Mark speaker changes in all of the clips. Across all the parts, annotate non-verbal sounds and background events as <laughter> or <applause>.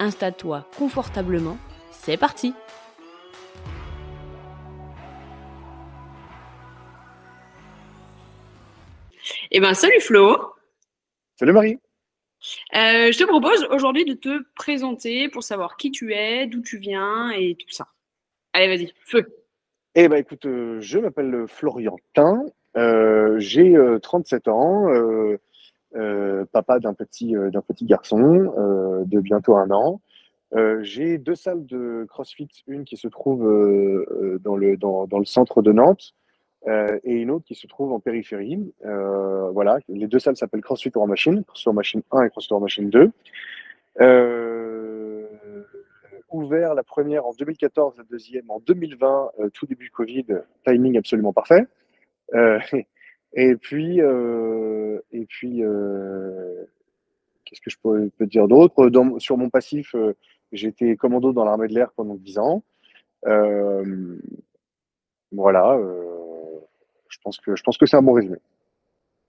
Speaker 1: Installe-toi confortablement, c'est parti.
Speaker 2: Eh ben salut Flo.
Speaker 3: Salut Marie.
Speaker 2: Euh, Je te propose aujourd'hui de te présenter pour savoir qui tu es, d'où tu viens et tout ça. Allez, vas-y, feu.
Speaker 3: Eh ben écoute, euh, je m'appelle Floriantin, euh, j'ai 37 ans, euh, papa d'un petit, euh, petit garçon euh, de bientôt un an. j'ai deux salles de CrossFit, une qui se trouve dans, le, dans, dans, le centre de Nantes et une autre qui se trouve en périphérie. voilà, les deux salles s'appellent CrossFit War Machine, CrossFit War Machine 1 et CrossFit War Machine 2. ouvert la première en 2014, la deuxième en 2020, tout début Covid, timing absolument parfait. Et puis, euh, et puis euh, qu'est-ce que je peux, dire d'autre? Sur mon passif, euh, j'étais commando dans l'armée de l'air pendant 10 ans. Voilà, je pense que, que c'est un bon résumé.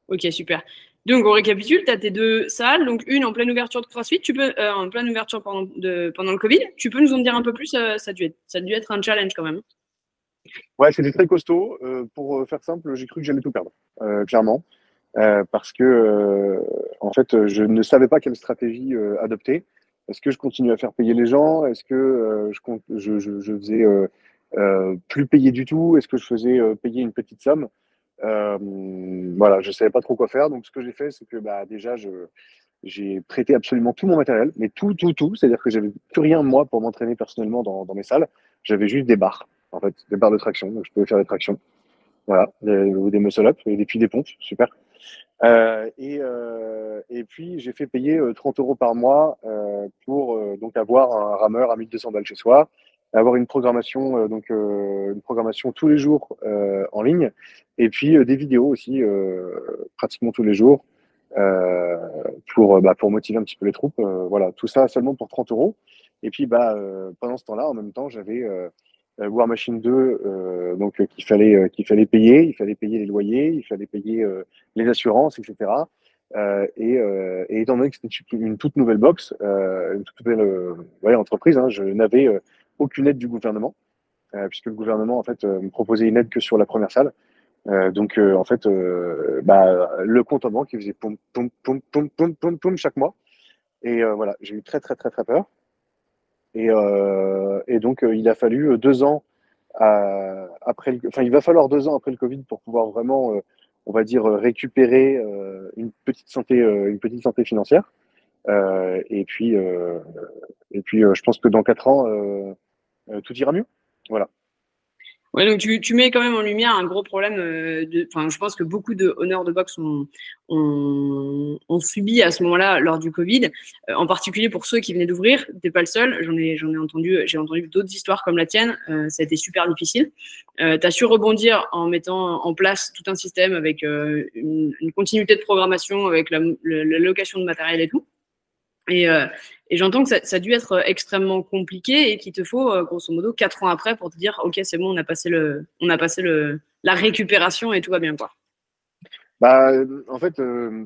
Speaker 2: Ok, super. Donc, on récapitule, tu as tes deux salles, donc une en pleine ouverture de CrossFit, tu peux, en pleine ouverture pendant, de, pendant le Covid. Tu peux nous en dire un peu plus ça, a dû être, ça a dû être un challenge quand même.
Speaker 3: Ouais, c'était très costaud. Euh, pour faire simple, j'ai cru que j'allais tout perdre, euh, clairement, euh, parce que en fait, je ne savais pas quelle stratégie adopter. Est-ce que je continue à faire payer les gens? Est-ce que je, faisais plus payer du tout? Est-ce que je faisais payer une petite somme? Voilà, je savais pas trop quoi faire. Donc, ce que j'ai fait, c'est que bah, déjà, j'ai prêté absolument tout mon matériel, mais tout, tout, tout. C'est-à-dire que j'avais plus rien moi pour m'entraîner personnellement dans, dans mes salles. J'avais juste des barres en fait, des barres de traction. Donc, je pouvais faire des tractions. Voilà, ou des muscle-up, et puis des pompes, super. Euh, et, euh, et puis, j'ai fait payer 30 euh, euros par mois pour donc avoir un rameur à 1200 balles chez soi, avoir une programmation, donc une programmation tous les jours en ligne, et puis des vidéos aussi, pratiquement tous les jours, pour, bah, pour motiver un petit peu les troupes. voilà, tout ça seulement pour 30 euros. Et puis, bah, pendant ce temps-là, en même temps, j'avais War Machine 2, euh, donc euh, qu'il fallait qu'il fallait payer, il fallait payer les loyers, il fallait payer les assurances, etc. et, étant donné que c'était une toute nouvelle box, une toute nouvelle entreprise, hein, je n'avais aucune aide du gouvernement, puisque le gouvernement en fait me proposait une aide que sur la première salle. donc en fait, bah, le compte en banque il faisait poum poum poum poum poum poum poum chaque mois. Et voilà, j'ai eu très très très très peur. Et, euh, et donc, euh, il a fallu euh, deux ans après, enfin, il va falloir deux ans après le Covid pour pouvoir vraiment, on va dire, récupérer une petite santé, une petite santé financière. et puis, et puis, je pense que dans quatre ans, tout ira mieux. Voilà.
Speaker 2: Ouais, donc tu, tu, mets quand même en lumière un gros problème. Euh, enfin, je pense que beaucoup de honneurs de boxe ont, ont, ont subi à ce moment-là lors du Covid, euh, en particulier pour ceux qui venaient d'ouvrir. T'es pas le seul. J'en ai, j'en ai entendu, j'ai entendu d'autres histoires comme la tienne. Euh, ça a été super difficile. Euh, tu as su rebondir en mettant en place tout un système avec euh, une, une, continuité de programmation, avec la, la, location de matériel et tout. Et, euh, et j'entends que ça, a dû être extrêmement compliqué et qu'il te faut, euh, grosso modo, quatre ans après pour te dire, OK, c'est bon, on a passé, le, on a passé le, la récupération et tout va bien. Quoi.
Speaker 3: Bah, en fait, euh,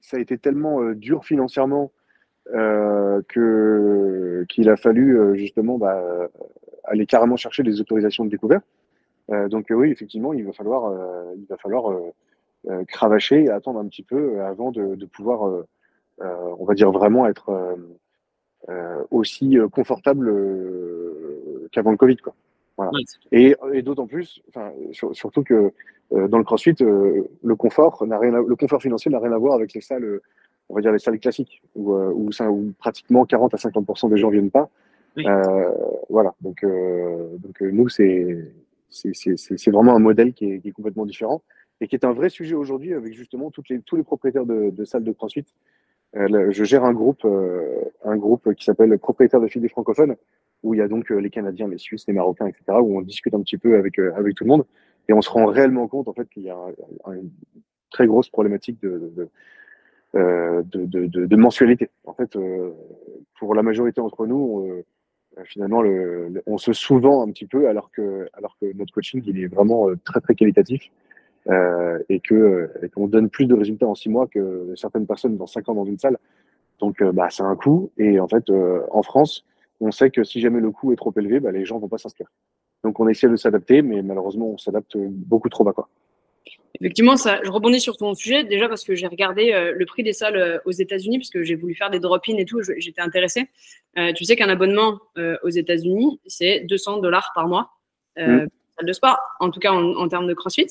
Speaker 3: ça a été tellement euh, dur financièrement euh, que, qu'il a fallu euh, justement bah, aller carrément chercher des autorisations de découverte. donc oui, effectivement, il va falloir, il va falloir cravacher et attendre un petit peu avant de, pouvoir euh, on va dire vraiment être euh, euh, aussi confortable qu'avant le Covid. Quoi. Voilà. Et, et d'autant plus, enfin, surtout que dans le CrossFit, le confort n'a rien, à, le confort financier n'a rien à voir avec les salles, on va dire les salles classiques, où, où, où pratiquement 40 à 50% des gens viennent pas. Oui. Euh, voilà. Donc, euh, donc nous, c'est c'est vraiment un modèle qui est, qui est, complètement différent et qui est un vrai sujet aujourd'hui avec justement toutes les, tous les propriétaires de, de salles de CrossFit je gère un groupe, un groupe qui s'appelle Propriétaire de filles francophones, où il y a donc les Canadiens, les Suisses, les Marocains, etc., où on discute un petit peu avec, avec tout le monde. Et on se rend réellement compte en fait qu'il y a une très grosse problématique de, de, de, de, mensualité. En fait, pour la majorité d'entre nous, finalement, le, on se sous-vend un petit peu alors que, alors que notre coaching, il est vraiment très, très qualitatif. Euh, et que et qu'on donne plus de résultats en six mois que certaines personnes dans cinq ans dans une salle. Donc, euh, bah, c'est un coût. Et en fait, euh, en France, on sait que si jamais le coût est trop élevé, bah, les gens vont pas s'inscrire. Donc, on essaie de s'adapter, mais malheureusement, on s'adapte beaucoup trop bas. Quoi.
Speaker 2: Effectivement, ça, je rebondis sur ton sujet déjà parce que j'ai regardé le prix des salles aux États-Unis parce que j'ai voulu faire des drop-in et tout, j'étais intéressée. tu sais qu'un abonnement aux États-Unis, c'est 200 dollars par mois. Mmh. Salle de sport, en tout cas en, en termes de CrossFit.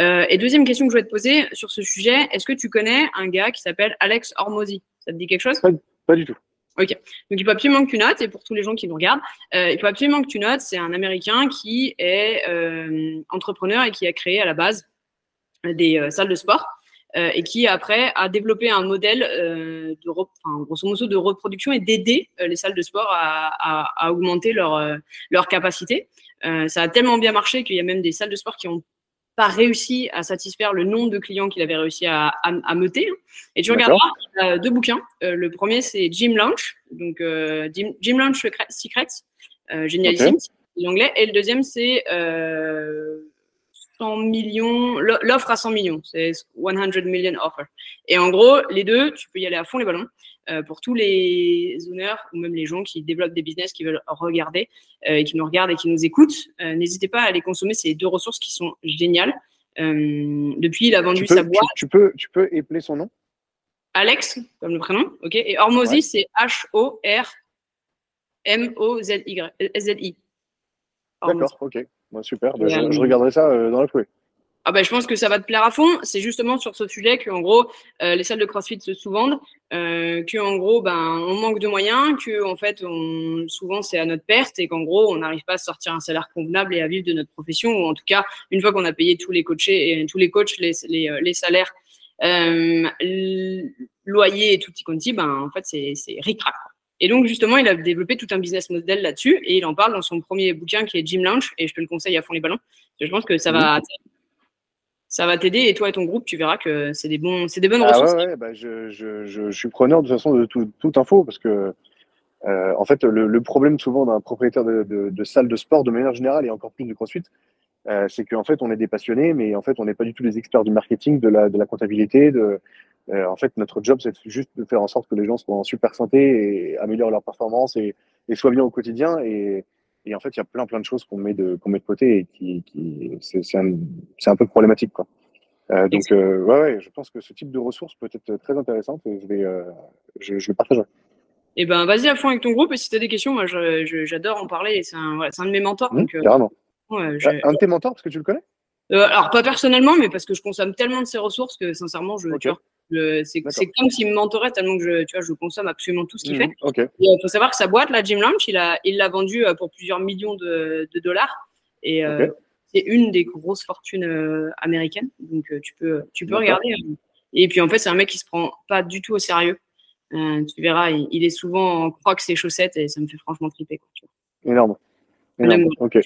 Speaker 2: Euh, et deuxième question que je vais te poser sur ce sujet, est-ce que tu connais un gars qui s'appelle Alex Hormozy? Ça te dit quelque chose?
Speaker 3: Pas, du tout.
Speaker 2: Ok. Donc il faut absolument que tu notes, et pour tous les gens qui nous regardent, euh, il faut absolument que tu notes, c'est un Américain qui est euh, entrepreneur et qui a créé à la base des salles de sport. et qui après a développé un modèle de, enfin, grosso modo de reproduction et d'aider les salles de sport à, à, à augmenter leur, leur capacité. ça a tellement bien marché qu'il y a même des salles de sport qui ont pas réussi à satisfaire le nombre de clients qu'il avait réussi à, à, meuter. Et tu regarderas euh, deux bouquins. Euh, le premier, c'est Jim Launch, donc euh, Jim, Jim Launch Secrets, génialissime, l'anglais. Et le deuxième, c'est 100 millions, l'offre à 100 millions, c'est 100 million offer. Et en gros, les deux, tu peux y aller à fond les ballons. Euh, pour tous les honneurs ou même les gens qui développent des business, qui veulent regarder euh, et qui nous regardent et qui nous écoutent, euh, n'hésitez pas à les consommer. C'est deux ressources qui sont géniales. depuis, il a vendu sa boîte.
Speaker 3: Tu, peux, tu peux épeler son nom?
Speaker 2: Alex, comme le prénom, ok. Et Hormozy, c'est H-O-R-M-O-Z-I.
Speaker 3: D'accord, ok. Super. Ben, je, je, regarderai ça dans la foulée.
Speaker 2: Ah ben, je pense que ça va te plaire à fond. C'est justement sur ce sujet que, en gros, euh, les salles de CrossFit se sous-vendent, euh, que en gros, ben, on manque de moyens, que en fait, on, souvent c'est à notre perte et qu'en gros, on n'arrive pas à sortir un salaire convenable et à vivre de notre profession. Ou en tout cas, une fois qu'on a payé tous les coachés et tous les coachs, les, les, euh, les salaires, euh, loyer et tout petit conti, ben en fait, c'est c'est ric-rac. Et donc, justement, il a développé tout un business model là-dessus et il en parle dans son premier bouquin qui est Gym Launch et je te le conseille à fond les ballons. Je pense que ça va, ça va t'aider et toi et ton groupe, tu verras que c'est des, bons, c'est des bonnes ah ressources.
Speaker 3: Ouais, bah je, je, je, suis preneur de toute façon de tout, toute info parce que euh, en fait, le, le problème souvent d'un propriétaire de, de, de, salle de sport de manière générale et encore plus du CrossFit, euh, c'est qu'en fait, on est des passionnés, mais en fait, on n'est pas du tout des experts du marketing, de la, de la comptabilité. De, euh, en fait, notre job, c'est juste de faire en sorte que les gens soient en super santé et améliorent leur performance et, et soient bien au quotidien. Et, et en fait, il y a plein plein de choses qu'on met de qu'on met de côté et qui, qui c'est un, un peu problématique quoi. Euh, donc euh, ouais, ouais, je pense que ce type de ressources peut être très intéressante et je vais euh, je, je vais partager.
Speaker 2: Eh ben vas-y à fond avec ton groupe et si tu as des questions, moi j'adore en parler. C'est un, voilà, un de mes mentors.
Speaker 3: Mmh, donc, euh, carrément. Ouais, je... Un de tes mentors parce que tu le connais?
Speaker 2: Euh, Alors pas personnellement, mais parce que je consomme tellement de ses ressources que sincèrement je. Okay. C'est comme s'il me mentorait tellement que je, tu vois, je consomme absolument tout ce qu'il
Speaker 3: mmh,
Speaker 2: fait.
Speaker 3: Okay.
Speaker 2: Il faut savoir que sa boîte, la Gym Launch, il l'a il vendue pour plusieurs millions de, de dollars. Et okay. c'est une des grosses fortunes américaines. Donc tu peux, tu peux regarder. Hein. Et puis en fait, c'est un mec qui se prend pas du tout au sérieux. Euh, tu verras, il, il, est souvent en croque ses chaussettes et ça me fait franchement triper. Quoi, tu
Speaker 3: vois. Énorme. Énorme. Ok.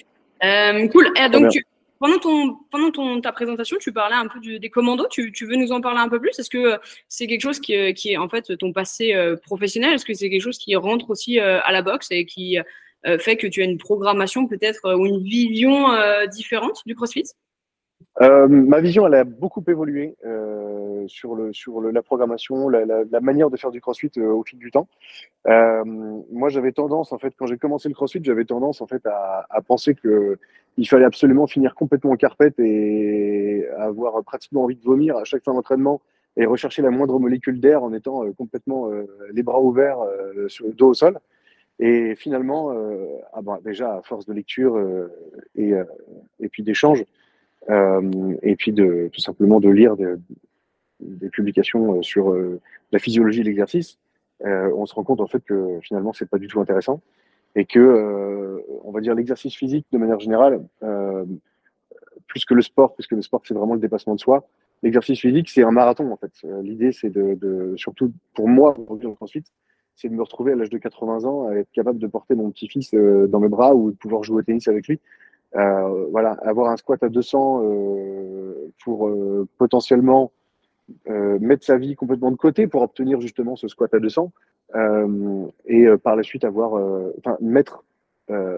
Speaker 2: Euh, cool. Et donc, tu, pendant ton, pendant ton, ta présentation, tu parlais un peu du, des commandos. Tu, tu, veux nous en parler un peu plus? Est-ce que c'est quelque chose qui, qui, est en fait ton passé euh, professionnel? Est-ce que c'est quelque chose qui rentre aussi euh, à la boxe et qui euh, fait que tu as une programmation peut-être ou une vision différente du CrossFit?
Speaker 3: Euh, ma vision, elle a beaucoup évolué euh, sur, le, sur le, la programmation, la, la, la, manière de faire du CrossFit euh, au fil du temps. Euh, moi, j'avais tendance, en fait, quand j'ai commencé le CrossFit, j'avais tendance, en fait, à, à penser que il fallait absolument finir complètement en carpette et avoir pratiquement envie de vomir à chaque fin d'entraînement et rechercher la moindre molécule d'air en étant euh, complètement les bras ouverts sur le dos au sol. Et finalement, ah ben, déjà à force de lecture et, et puis d'échanges, et puis de, tout simplement de lire des, publications euh, sur euh, la physiologie de l'exercice, on se rend compte en fait que finalement c'est pas du tout intéressant et que on va dire l'exercice physique de manière générale, plus que le sport, puisque le sport c'est vraiment le dépassement de soi, l'exercice physique, c'est un marathon en fait. L'idée, c'est de, de, surtout pour moi, ensuite, c'est de me retrouver à l'âge de 80 ans à être capable de porter mon petit-fils dans mes bras ou de pouvoir jouer au tennis avec lui. Euh, voilà, avoir un squat à 200 euh, pour euh, potentiellement mettre sa vie complètement de côté pour obtenir justement ce squat à 200 et par la suite avoir, enfin mettre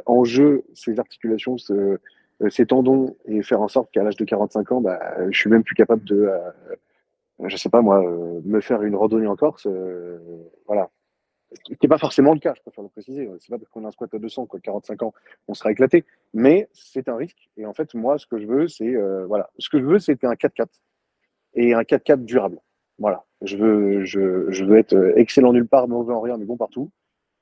Speaker 3: en jeu ses articulations, ses tendons et faire en sorte qu'à l'âge de 45 ans, bah, je suis même plus capable de, je sais pas moi, me faire une randonnée en Corse. Ce n'est pas forcément le cas, je préfère le préciser. C'est pas parce qu'on a un squat à 200, quoi, 45 ans, on sera éclaté. Mais c'est un risque. Et en fait, moi, ce que je veux, c'est euh, voilà, ce que je veux, c'était un 4-4 et un 4-4 durable. Voilà, je veux, je, je, veux être excellent nulle part, mauvais en rien, mais bon partout.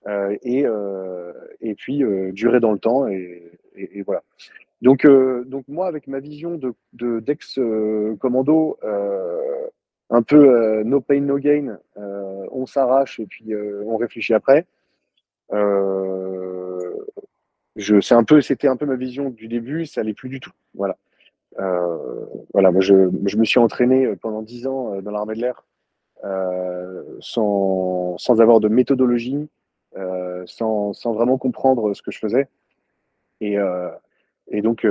Speaker 3: Euh, et, euh, et puis euh, durer dans le temps et, et, voilà. Donc, euh, donc moi, avec ma vision de d'ex commando, un peu no pain no gain, on s'arrache et puis on réfléchit après. je, c'est un peu, c'était un peu ma vision du début, ça l'est plus du tout. Voilà. Euh, voilà, moi je, je, me suis entraîné pendant dix ans dans l'armée de l'air euh, sans, sans, avoir de méthodologie, euh, sans, sans, vraiment comprendre ce que je faisais. Et, et donc,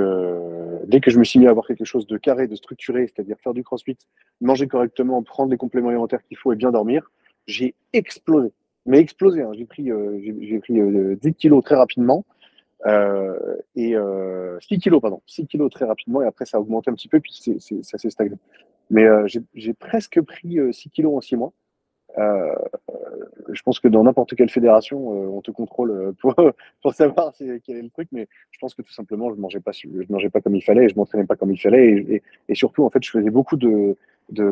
Speaker 3: dès que je me suis mis à avoir quelque chose de carré, de structuré, c'est-à-dire faire du crossfit, manger correctement, prendre les compléments alimentaires qu'il faut et bien dormir, j'ai explosé. Mais explosé, hein. j'ai pris, euh, j'ai pris euh, 10 kilos très rapidement. Euh, et euh, 6 kilos, pardon, 6 kilos très rapidement, et après ça a augmenté un petit peu, puis ça s'est stagné. Mais euh, j'ai presque pris 6 euh, kilos en 6 mois. Euh, je pense que dans n'importe quelle fédération, on te contrôle pour, <laughs> pour savoir quel est le truc, mais je pense que tout simplement, je je mangeais pas comme il fallait, je m'entraînais pas comme il fallait, et, surtout, en fait, je faisais beaucoup de,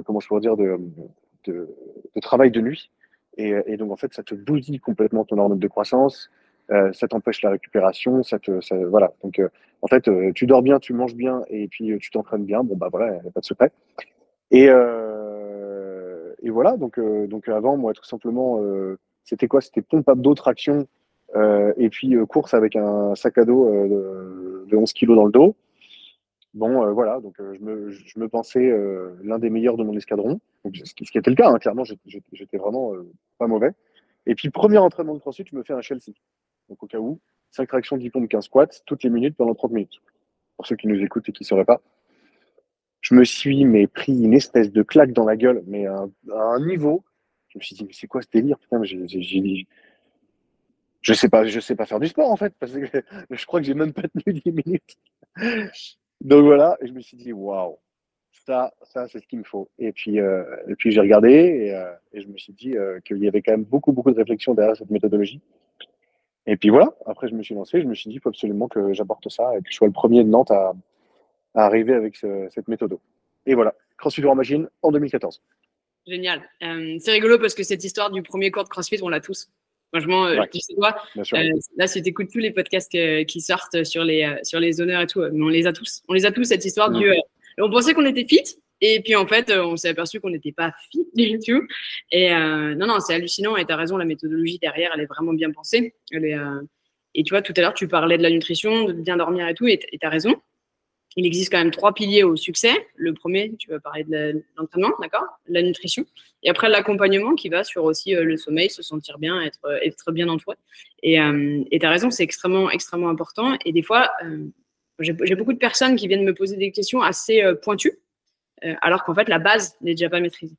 Speaker 3: comment je dire, de, travail de nuit. Et, donc, en fait, ça te bousille complètement ton hormone de croissance, euh, ça t'empêche la récupération, ça te, voilà. Donc, euh, en fait, euh, tu dors bien, tu manges bien, et puis euh, tu t'entraînes bien. Bon, bah voilà, il n'y a pas de secret. Et, euh, et voilà. Donc, donc avant, moi, tout simplement, c'était quoi? C'était pompe abdos, traction, et puis course avec un sac à dos de, de 11 kilos dans le dos. Bon, euh, voilà, donc euh, je, me, pensais euh, l'un des meilleurs de mon escadron, donc, ce, qui, ce, qui, était le cas, hein, clairement, j'étais vraiment pas mauvais. Et puis, premier entraînement de CrossFit, je me fais un Chelsea. Donc, au cas où, 5 tractions, 10 pompes, 15 squats, toutes les minutes pendant 30 minutes. Pour ceux qui nous écoutent et qui ne sauraient pas. Je me suis mais, pris une espèce de claque dans la gueule, mais à, un niveau. Je me suis dit, mais c'est quoi ce délire? Putain. Je sais pas, je sais pas faire du sport en fait, parce que <laughs> je crois que j'ai même pas tenu 10 minutes. <laughs> Donc voilà, je me suis dit, waouh, ça, ça c'est ce qu'il me faut. Et puis, euh, puis j'ai regardé et, euh, et, je me suis dit euh, qu'il y avait quand même beaucoup, beaucoup de réflexion derrière cette méthodologie. Et puis voilà, après je me suis lancé, je me suis dit, il faut absolument que j'apporte ça et que je sois le premier de Nantes à, à arriver avec ce, cette méthode. Et voilà, CrossFit War Machine en 2014.
Speaker 2: Génial. Euh, c'est rigolo parce que cette histoire du premier cours de CrossFit, on l'a tous. Franchement, euh, tu sais quoi euh, Là, si tu écoutes tous les podcasts qui sortent sur les, sur les honneurs et tout, on les a tous. On les a tous, cette histoire du. on pensait qu'on était fit, et puis en fait, on s'est aperçu qu'on n'était pas fit du tout. Et non, non, c'est hallucinant. Et tu as raison, la méthodologie derrière, elle est vraiment bien pensée. Elle est, et tu vois, tout à l'heure, tu parlais de la nutrition, de bien dormir et tout, et tu as raison il existe quand même trois piliers au succès. Le premier, tu vas parler de l'entraînement, d'accord? La nutrition. Et après, l'accompagnement qui va sur aussi euh, le sommeil, se sentir bien, être, euh, être bien entouré. Et euh, tu as raison, c'est extrêmement, extrêmement important. Et des fois, euh, j'ai beaucoup de personnes qui viennent me poser des questions assez pointues, alors qu'en fait, la base n'est déjà pas maîtrisée.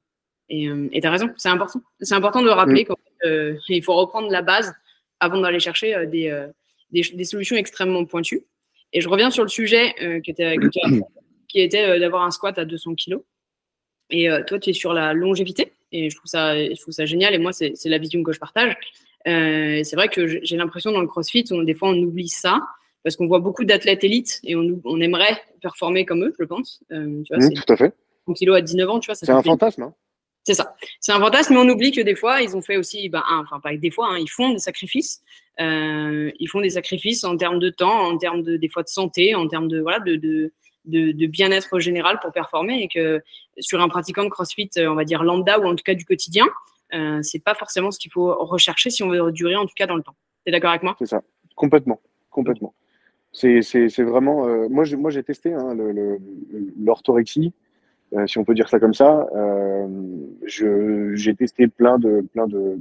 Speaker 2: Et tu as raison, c'est important. C'est important de rappeler mmh. qu'il faut reprendre la base avant d'aller chercher des, des, des solutions extrêmement pointues. Et je reviens sur le sujet euh, <clears throat> qui était, qui était d'avoir un squat à 200 kg. Et euh, toi, tu es sur la longévité. Et je trouve ça, je trouve ça génial. Et moi, c'est la vision que je partage. Euh, c'est vrai que j'ai l'impression dans le CrossFit, on, des fois, on oublie ça parce qu'on voit beaucoup d'athlètes élites et on, on, aimerait performer comme eux, je pense.
Speaker 3: Euh, tu vois, mmh, tout à fait.
Speaker 2: 100 kg à 19 ans, tu vois.
Speaker 3: C'est un fantasme. Hein
Speaker 2: c'est ça. C'est un fantasme, mais on oublie que des fois, ils ont fait aussi, ben, enfin pas des fois, hein, ils font des sacrifices. Euh, ils font des sacrifices en termes de temps, en termes de des fois de santé, en termes de voilà de, de, de, bien-être général pour performer et que sur un pratiquant de CrossFit, on va dire lambda ou en tout cas du quotidien, euh, c'est pas forcément ce qu'il faut rechercher si on veut durer en tout cas dans le temps. Tu es d'accord avec moi?
Speaker 3: C'est ça, complètement, complètement. C'est vraiment, euh, moi j'ai testé hein, l'orthorexie. Si on peut dire ça comme ça. j'ai testé plein de, plein de,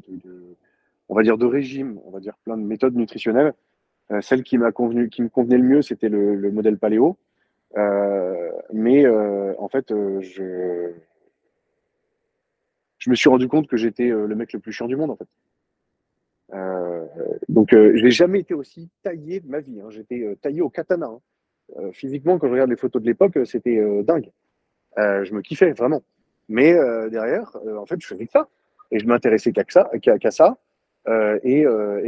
Speaker 3: on va dire de régimes, on va dire plein de méthodes nutritionnelles. celle qui m'a convenu, qui me convenait le mieux, c'était le, le, modèle paléo. mais en fait, je me suis rendu compte que j'étais le mec le plus chiant du monde en fait. Euh, donc, euh, je n'ai jamais été aussi taillé de ma vie. Hein. J'étais euh, taillé au katana. Hein. Euh, physiquement, quand je regarde les photos de l'époque, c'était dingue. Je me kiffais vraiment. Mais derrière, en fait, je faisais que ça. Et je m'intéressais qu'à ça. Et,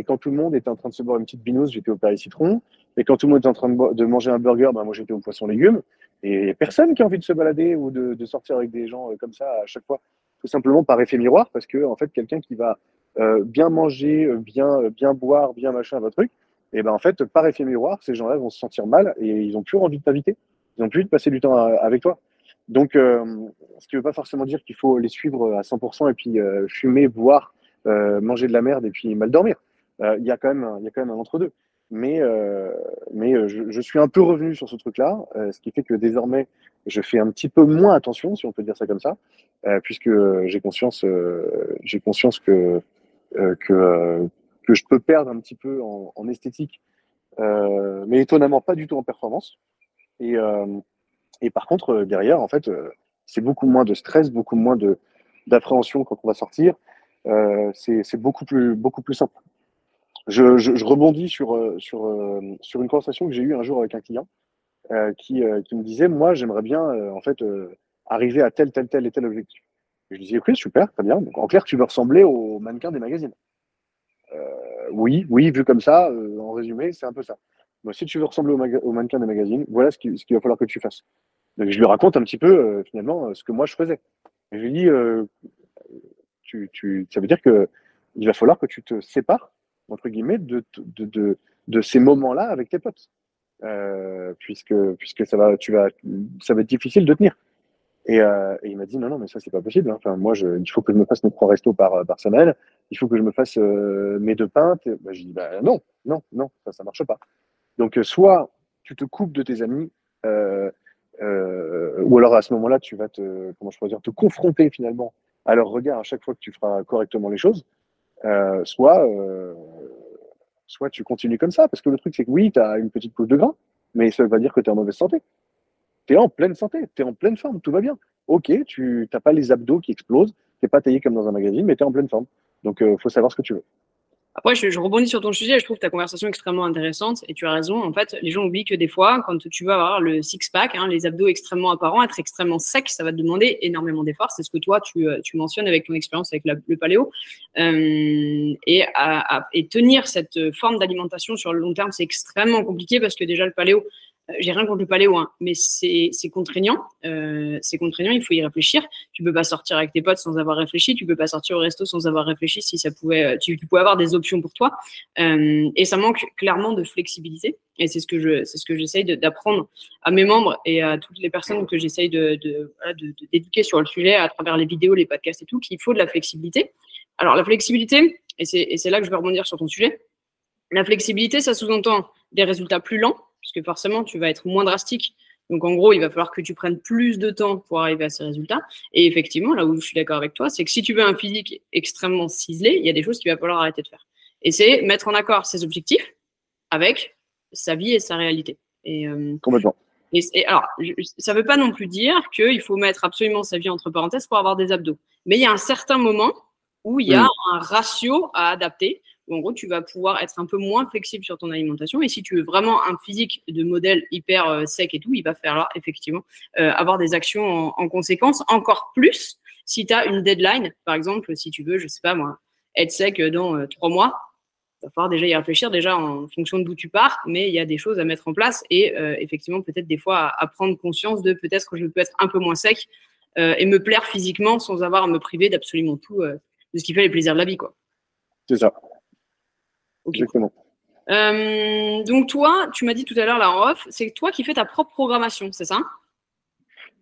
Speaker 3: quand tout le monde était en train de se boire une petite binouse, j'étais au Paris Citron. Et quand tout le monde était en train de, manger un burger, ben moi j'étais au poisson légumes. Et personne qui a envie de se balader ou de, sortir avec des gens comme ça à chaque fois, tout simplement par effet miroir, parce que en fait, quelqu'un qui va euh, bien manger, euh, bien, euh, bien boire, bien machin, votre truc, et ben en fait, par effet miroir, ces gens-là vont se sentir mal et ils ont plus envie de t'inviter. Ils ont plus envie de passer du temps avec toi. Donc, ce qui ne veut pas forcément dire qu'il faut les suivre à 100% et puis fumer, boire, manger de la merde et puis mal dormir. Il y a quand même, y a quand même un entre-deux. Mais, mais je, je, suis un peu revenu sur ce truc-là, ce qui fait que désormais, je fais un petit peu moins attention, si on peut dire ça comme ça, puisque j'ai conscience, j'ai conscience que euh, que, euh, que je peux perdre un petit peu en, en esthétique, euh, mais étonnamment pas du tout en performance. Et, et par contre, derrière, en fait, c'est beaucoup moins de stress, beaucoup moins d'appréhension quand on va sortir. Euh, c'est beaucoup plus, beaucoup plus simple. Je, je, rebondis sur, sur, sur une conversation que j'ai eue un jour avec un client euh, qui, qui me disait, moi, j'aimerais bien en fait arriver à tel, tel, tel et tel objectif je lui disais, ok, super, très bien. Donc, en clair, tu veux ressembler au mannequin des magazines. Euh, oui, oui, vu comme ça, euh, en résumé, c'est un peu ça. Donc, si tu veux ressembler au, mannequin des magazines, voilà ce qu'il va falloir que tu fasses. Donc, je lui raconte un petit peu, euh, finalement, ce que moi je faisais. Je lui dis, tu, ça veut dire que il va falloir que tu te sépares, entre guillemets, de, de, de, ces moments-là avec tes potes. puisque, puisque ça va, tu vas, ça va être difficile de tenir. Euh, et, il m'a dit non, non, mais ça, c'est pas possible. Hein. Enfin, moi, il faut que je me fasse mes trois restos par, par semaine. Il faut que je me fasse euh, mes deux pintes. Bah, je dis bah, non, non, non, ça, ça marche pas. Donc, euh, soit tu te coupes de tes amis, ou alors à ce moment-là, tu vas te, comment je dire, te confronter finalement à leur regard à chaque fois que tu feras correctement les choses. soit, soit tu continues comme ça. Parce que le truc, c'est que oui, tu as une petite couche de gras, mais ça veut pas dire que tu es en mauvaise santé tu es en pleine santé, tu es en pleine forme, tout va bien. Ok, tu n'as pas les abdos qui explosent, tu n'es pas taillé comme dans un magazine, mais tu es en pleine forme. Donc, il euh, faut savoir ce que tu veux.
Speaker 2: Après, je, rebondis sur ton sujet. Je trouve ta conversation extrêmement intéressante et tu as raison. En fait, les gens oublient que des fois, quand tu vas avoir le six-pack, hein, les abdos extrêmement apparents, être extrêmement sec, ça va te demander énormément d'efforts. C'est ce que toi, tu, euh, tu, mentionnes avec ton expérience avec le paléo. Euh, et, et tenir cette forme d'alimentation sur le long terme, c'est extrêmement compliqué parce que déjà, le paléo, euh, j'ai rien contre le paléo, hein, mais c'est contraignant. Euh, c'est contraignant, il faut y réfléchir. Tu peux pas sortir avec tes potes sans avoir réfléchi. Tu peux pas sortir au resto sans avoir réfléchi si ça pouvait. Euh, tu, pouvais avoir des options pour toi. Euh, et ça manque clairement de flexibilité. Et c'est ce que je, j'essaye d'apprendre à mes membres et à toutes les d'éduquer que j'essaye de, de, sur le sujet à travers les vidéos, les podcasts et tout, qu'il faut de la flexibilité. Alors la flexibilité, et c'est là que je vais rebondir sur ton sujet. La flexibilité, ça sous-entend des résultats plus lents puisque forcément, tu vas être moins drastique. Donc, en gros, il va falloir que tu prennes plus de temps pour arriver à ces résultats. Et effectivement, là où je suis d'accord avec toi, c'est que si tu veux un physique extrêmement ciselé, il y a des choses qu'il va falloir arrêter de faire. Et c'est mettre en accord ses objectifs avec sa vie et sa réalité. Et,
Speaker 3: euh, Complètement.
Speaker 2: Et, alors, ça ne veut pas non plus dire qu'il faut mettre absolument sa vie entre parenthèses pour avoir des abdos. Mais il y a un certain moment où il y a un ratio à adapter en gros, tu vas pouvoir être un peu moins flexible sur ton alimentation. Et si tu veux vraiment un physique de modèle hyper euh, sec et tout, il va falloir effectivement euh, avoir des actions en, conséquence, encore plus si tu as une deadline. Par exemple, si tu veux, je sais pas moi, être sec dans euh, trois mois, il va falloir déjà y réfléchir, déjà en fonction d'où tu pars, mais il y a des choses à mettre en place et effectivement, peut-être des fois à, prendre conscience de peut-être que je peux être un peu moins sec et me plaire physiquement sans avoir à me priver d'absolument tout de ce qui fait les plaisirs de la vie.
Speaker 3: C'est ça.
Speaker 2: Exactement. Euh, donc toi, tu m'as dit tout à l'heure là en off, c'est toi qui fais ta propre programmation, c'est ça?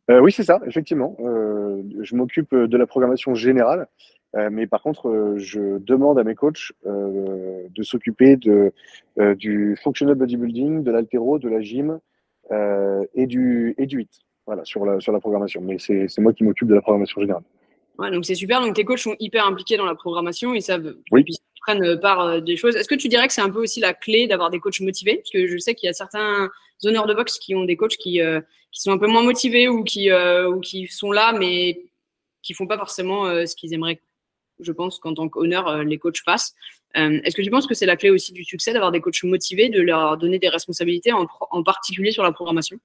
Speaker 3: Euh, Oui, c'est ça, effectivement. Euh, je m'occupe de la programmation générale, mais par contre, je demande à mes coachs de s'occuper de, du functional bodybuilding, de l'altéro, de la gym et du, et du HIT. voilà, sur la, sur la programmation. Mais c'est moi qui m'occupe de la programmation générale.
Speaker 2: Ouais, donc c'est super. Donc tes coachs sont hyper impliqués dans la programmation, ils savent, oui. Prennent part des choses. Est-ce que tu dirais que c'est un peu aussi la clé d'avoir des coachs motivés? Parce que je sais qu'il y a certains honneurs de boxe qui ont des coachs qui, qui sont un peu moins motivés ou qui, sont là, mais qui font pas forcément ce qu'ils aimeraient je pense qu'en tant qu'honneur, euh, les coachs passent. Euh, est-ce que tu penses que c'est la clé aussi du succès d'avoir des coachs motivés, de leur donner des responsabilités, en, particulier sur la programmation?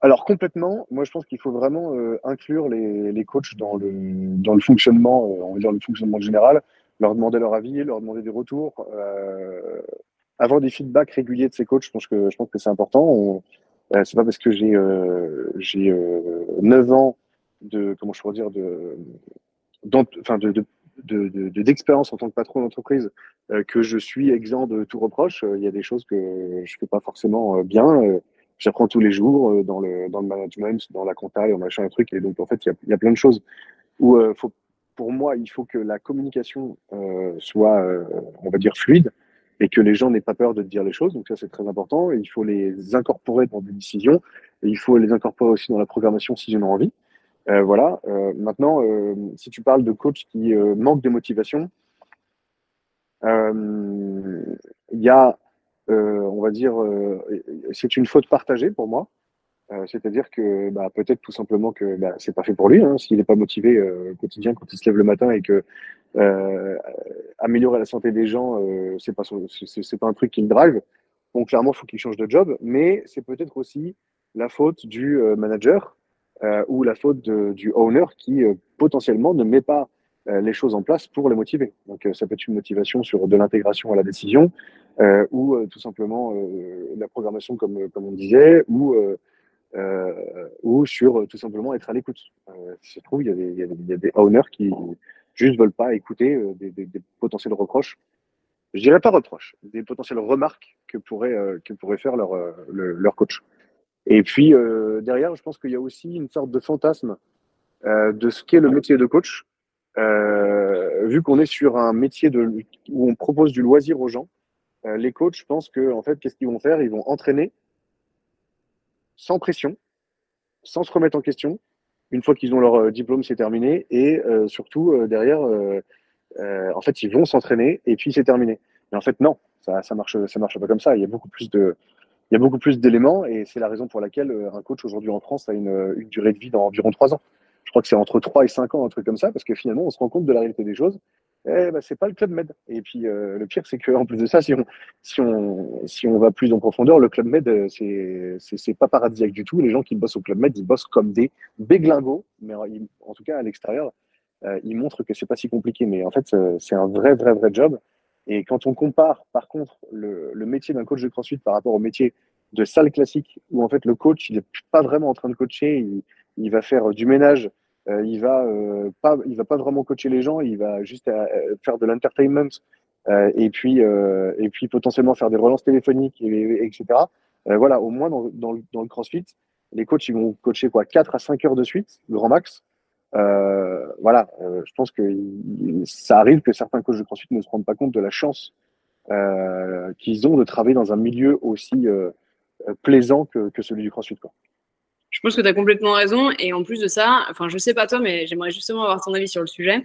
Speaker 3: Alors complètement, moi je pense qu'il faut vraiment euh, inclure les, les, coachs dans le fonctionnement, on va dire le fonctionnement général, leur demander leur avis, leur demander des retours, avoir des feedbacks réguliers de ces coachs, je pense que, je pense que c'est important. c'est pas parce que j'ai j'ai 9 ans de, comment je pourrais dire, de, enfin de, d'expérience en tant que patron d'entreprise euh, que je suis exempt de tout reproche. Euh, il y a des choses que je fais pas forcément euh, bien. J'apprends tous les jours dans le dans le management, dans la compta, et machin un truc. Et donc en fait, il y a, y a, plein de choses où faut, pour moi, il faut que la communication soit, on va dire, fluide et que les gens n'aient pas peur de dire les choses. Donc ça, c'est très important. Et il faut les incorporer dans des décisions. Et il faut les incorporer aussi dans la programmation si j'en ai envie. Euh, voilà. Euh, maintenant, euh, si tu parles de coach qui manque de motivation, il y a, on va dire, c'est une faute partagée pour moi. C'est-à-dire que bah, peut-être tout simplement que bah, c'est pas fait pour lui. Hein, S'il n'est pas motivé au quotidien quand il se lève le matin et que améliorer la santé des gens, c'est pas c'est pas un truc qui le drive. Donc clairement, il faut qu'il change de job. Mais c'est peut-être aussi la faute du manager euh, ou la faute de, du owner qui euh, potentiellement ne met pas euh, les choses en place pour les motiver. Donc ça peut être une motivation sur de l'intégration à la décision ou tout simplement la programmation comme, comme on disait ou ou sur tout simplement être à l'écoute. Euh, se trouve, il y, a des, owners qui juste veulent pas écouter des, potentiels reproches. Je dirais pas reproches, des potentielles remarques que pourrait, que pourrait faire leur, leur coach. Et puis euh, derrière, je pense qu'il y a aussi une sorte de fantasme euh, de ce qu'est le métier de coach. Euh, vu qu'on est sur un métier où on propose du loisir aux gens, euh, les coachs je pense que en fait, qu'est-ce qu'ils vont faire? Ils vont entraîner sans pression, sans se remettre en question. Une fois qu'ils ont leur euh, diplôme, c'est terminé. Et euh, surtout derrière, en fait, ils vont s'entraîner et puis c'est terminé. Mais en fait, non, ça, ça marche, ça marche pas comme ça. Il y a beaucoup plus de, il y a beaucoup plus d'éléments et c'est la raison pour laquelle euh, un coach aujourd'hui en France a une, une durée de vie d'environ 3 ans. Je crois que c'est entre 3 et 5 ans, un truc comme ça, parce que finalement, on se rend compte de la réalité des choses. Eh ben, c'est pas le club med. Et puis, euh, le pire, c'est qu'en plus de ça, si on, si, on, si on va plus en profondeur, le club med, euh, c'est, pas paradisiaque du tout. Les gens qui bossent au club med, ils bossent comme des béglingos, mais en, tout cas, à l'extérieur, euh, ils montrent que c'est pas si compliqué. Mais en fait, c'est un vrai, vrai, vrai job. Et quand on compare, par contre, le, le métier d'un coach de CrossFit par rapport au métier de salle classique, où en fait le coach, il n'est pas vraiment en train de coacher, il, il va faire du ménage, euh, il va euh, pas, il va pas vraiment coacher les gens, il va juste euh, faire de l'entertainment et puis et puis potentiellement faire des relances téléphoniques, et, etc. voilà, au moins dans, dans, le CrossFit, les coachs ils vont coacher quoi 4 à 5 heures de suite, le grand max. Voilà, je pense que ça arrive que certains coachs de CrossFit ne se rendent pas compte de la chance qu'ils ont de travailler dans un milieu aussi plaisant que, que, celui du CrossFit. Quoi.
Speaker 2: Je pense que tu as complètement raison. Et en plus de ça, enfin, je sais pas toi, mais j'aimerais justement avoir ton avis sur le sujet.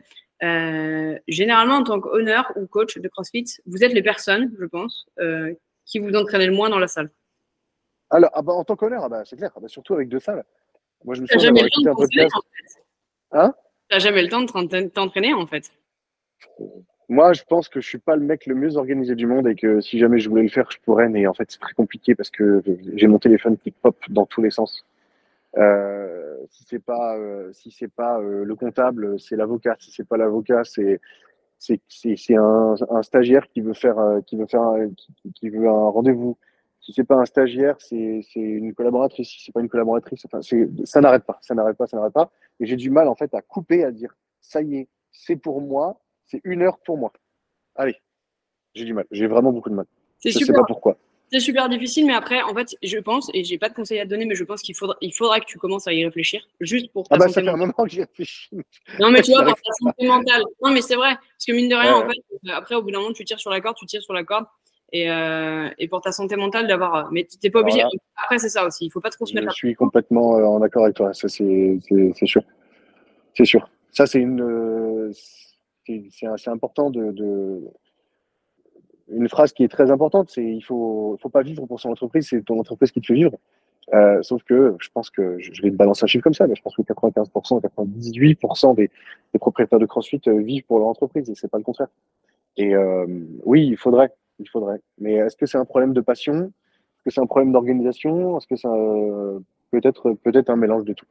Speaker 2: généralement, en tant qu'honneur ou coach de CrossFit, vous êtes les personnes, je pense, qui vous entraînez le moins dans la salle.
Speaker 3: Alors, ah bah, en tant qu'honneur, ah bah, c'est clair, ah bah, surtout avec deux salles. Moi, je me souviens d'avoir écouté un podcast.
Speaker 2: Hein? T'as jamais le temps de t'entraîner en fait.
Speaker 3: Moi, je pense que je suis pas le mec le mieux organisé du monde et que si jamais je voulais le faire, je pourrais, mais en fait, c'est très compliqué parce que j'ai mon téléphone qui pop dans tous les sens. Euh, si c'est pas, euh, si c'est pas euh, le comptable, c'est l'avocat. Si c'est pas l'avocat, c'est c'est un, un, stagiaire qui veut faire, euh, qui veut faire, qui, qui veut un rendez-vous si c'est pas un stagiaire, c'est une collaboratrice. Si c'est pas une collaboratrice, enfin, ça n'arrête pas, ça n'arrête pas, ça n'arrête pas. Et j'ai du mal en fait à couper, à dire ça y est, c'est pour moi, c'est une heure pour moi. Allez, j'ai du mal, j'ai vraiment beaucoup de mal. Je super. sais pas pourquoi.
Speaker 2: C'est super difficile, mais après, en fait, je pense, et j'ai pas de conseils à te donner, mais je pense qu'il faudra, il faudra que tu commences à y réfléchir, juste pour
Speaker 3: ta ah bah, ça fait un moment que j'y réfléchis.
Speaker 2: Non, mais tu vois, pour ta santé mentale. Non, mais c'est vrai, parce que mine de rien, ouais. en fait, après, au bout d'un moment, tu tires sur la corde, tu tires sur la corde, et, euh, et pour ta santé mentale d'avoir. Mais tu n'es pas obligé. Après, c'est ça aussi. Il faut pas trop se mettre.
Speaker 3: Je suis complètement en accord avec toi. Ça, c'est sûr. C'est sûr. Ça, c'est une. C'est important de, de, Une phrase qui est très importante, c'est il faut, faut pas vivre pour son entreprise, c'est ton entreprise qui te fait vivre. Euh, sauf que je pense que je vais te balancer un chiffre comme ça, mais je pense que 95%, 98% des, des, propriétaires de CrossFit euh, vivent pour leur entreprise et c'est pas le contraire. Et euh, oui, il faudrait, il faudrait. Mais est-ce que c'est un problème de passion? Est-ce que c'est un problème d'organisation? Est-ce que c'est peut-être peut-être un mélange de tout?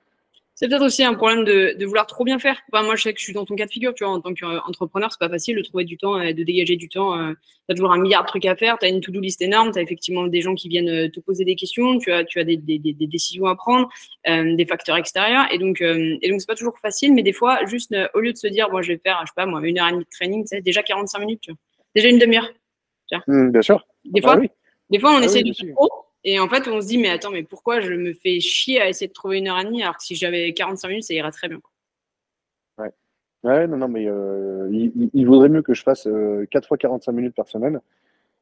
Speaker 2: C'est peut-être aussi un problème de, de, vouloir trop bien faire. Enfin, moi, je sais que je suis dans ton cas de figure, tu vois, en tant qu'entrepreneur, c'est pas facile de trouver du temps, et de dégager du temps. Euh, tu as toujours un milliard de trucs à faire, tu as une to-do list énorme, tu as effectivement des gens qui viennent euh, te poser des questions, tu as, tu as des, des, des décisions à prendre, euh, des facteurs extérieurs, et donc, euh, et donc c'est pas toujours facile, mais des fois, juste au lieu de se dire, moi, je vais faire, je sais pas, moi, une heure et demie de training, c'est déjà 45 minutes, tu vois. déjà une demi-heure.
Speaker 3: Mmh, bien sûr.
Speaker 2: Des fois, ah des fois, on ah essaie de trop, et en fait, on se dit, mais attends, mais pourquoi je me fais chier à essayer de trouver une heure et demie alors que si j'avais 45 minutes, ça irait très bien.
Speaker 3: Ouais. Ouais, non, non, mais euh, il, vaudrait mieux que je fasse euh, 4 fois 45 minutes par semaine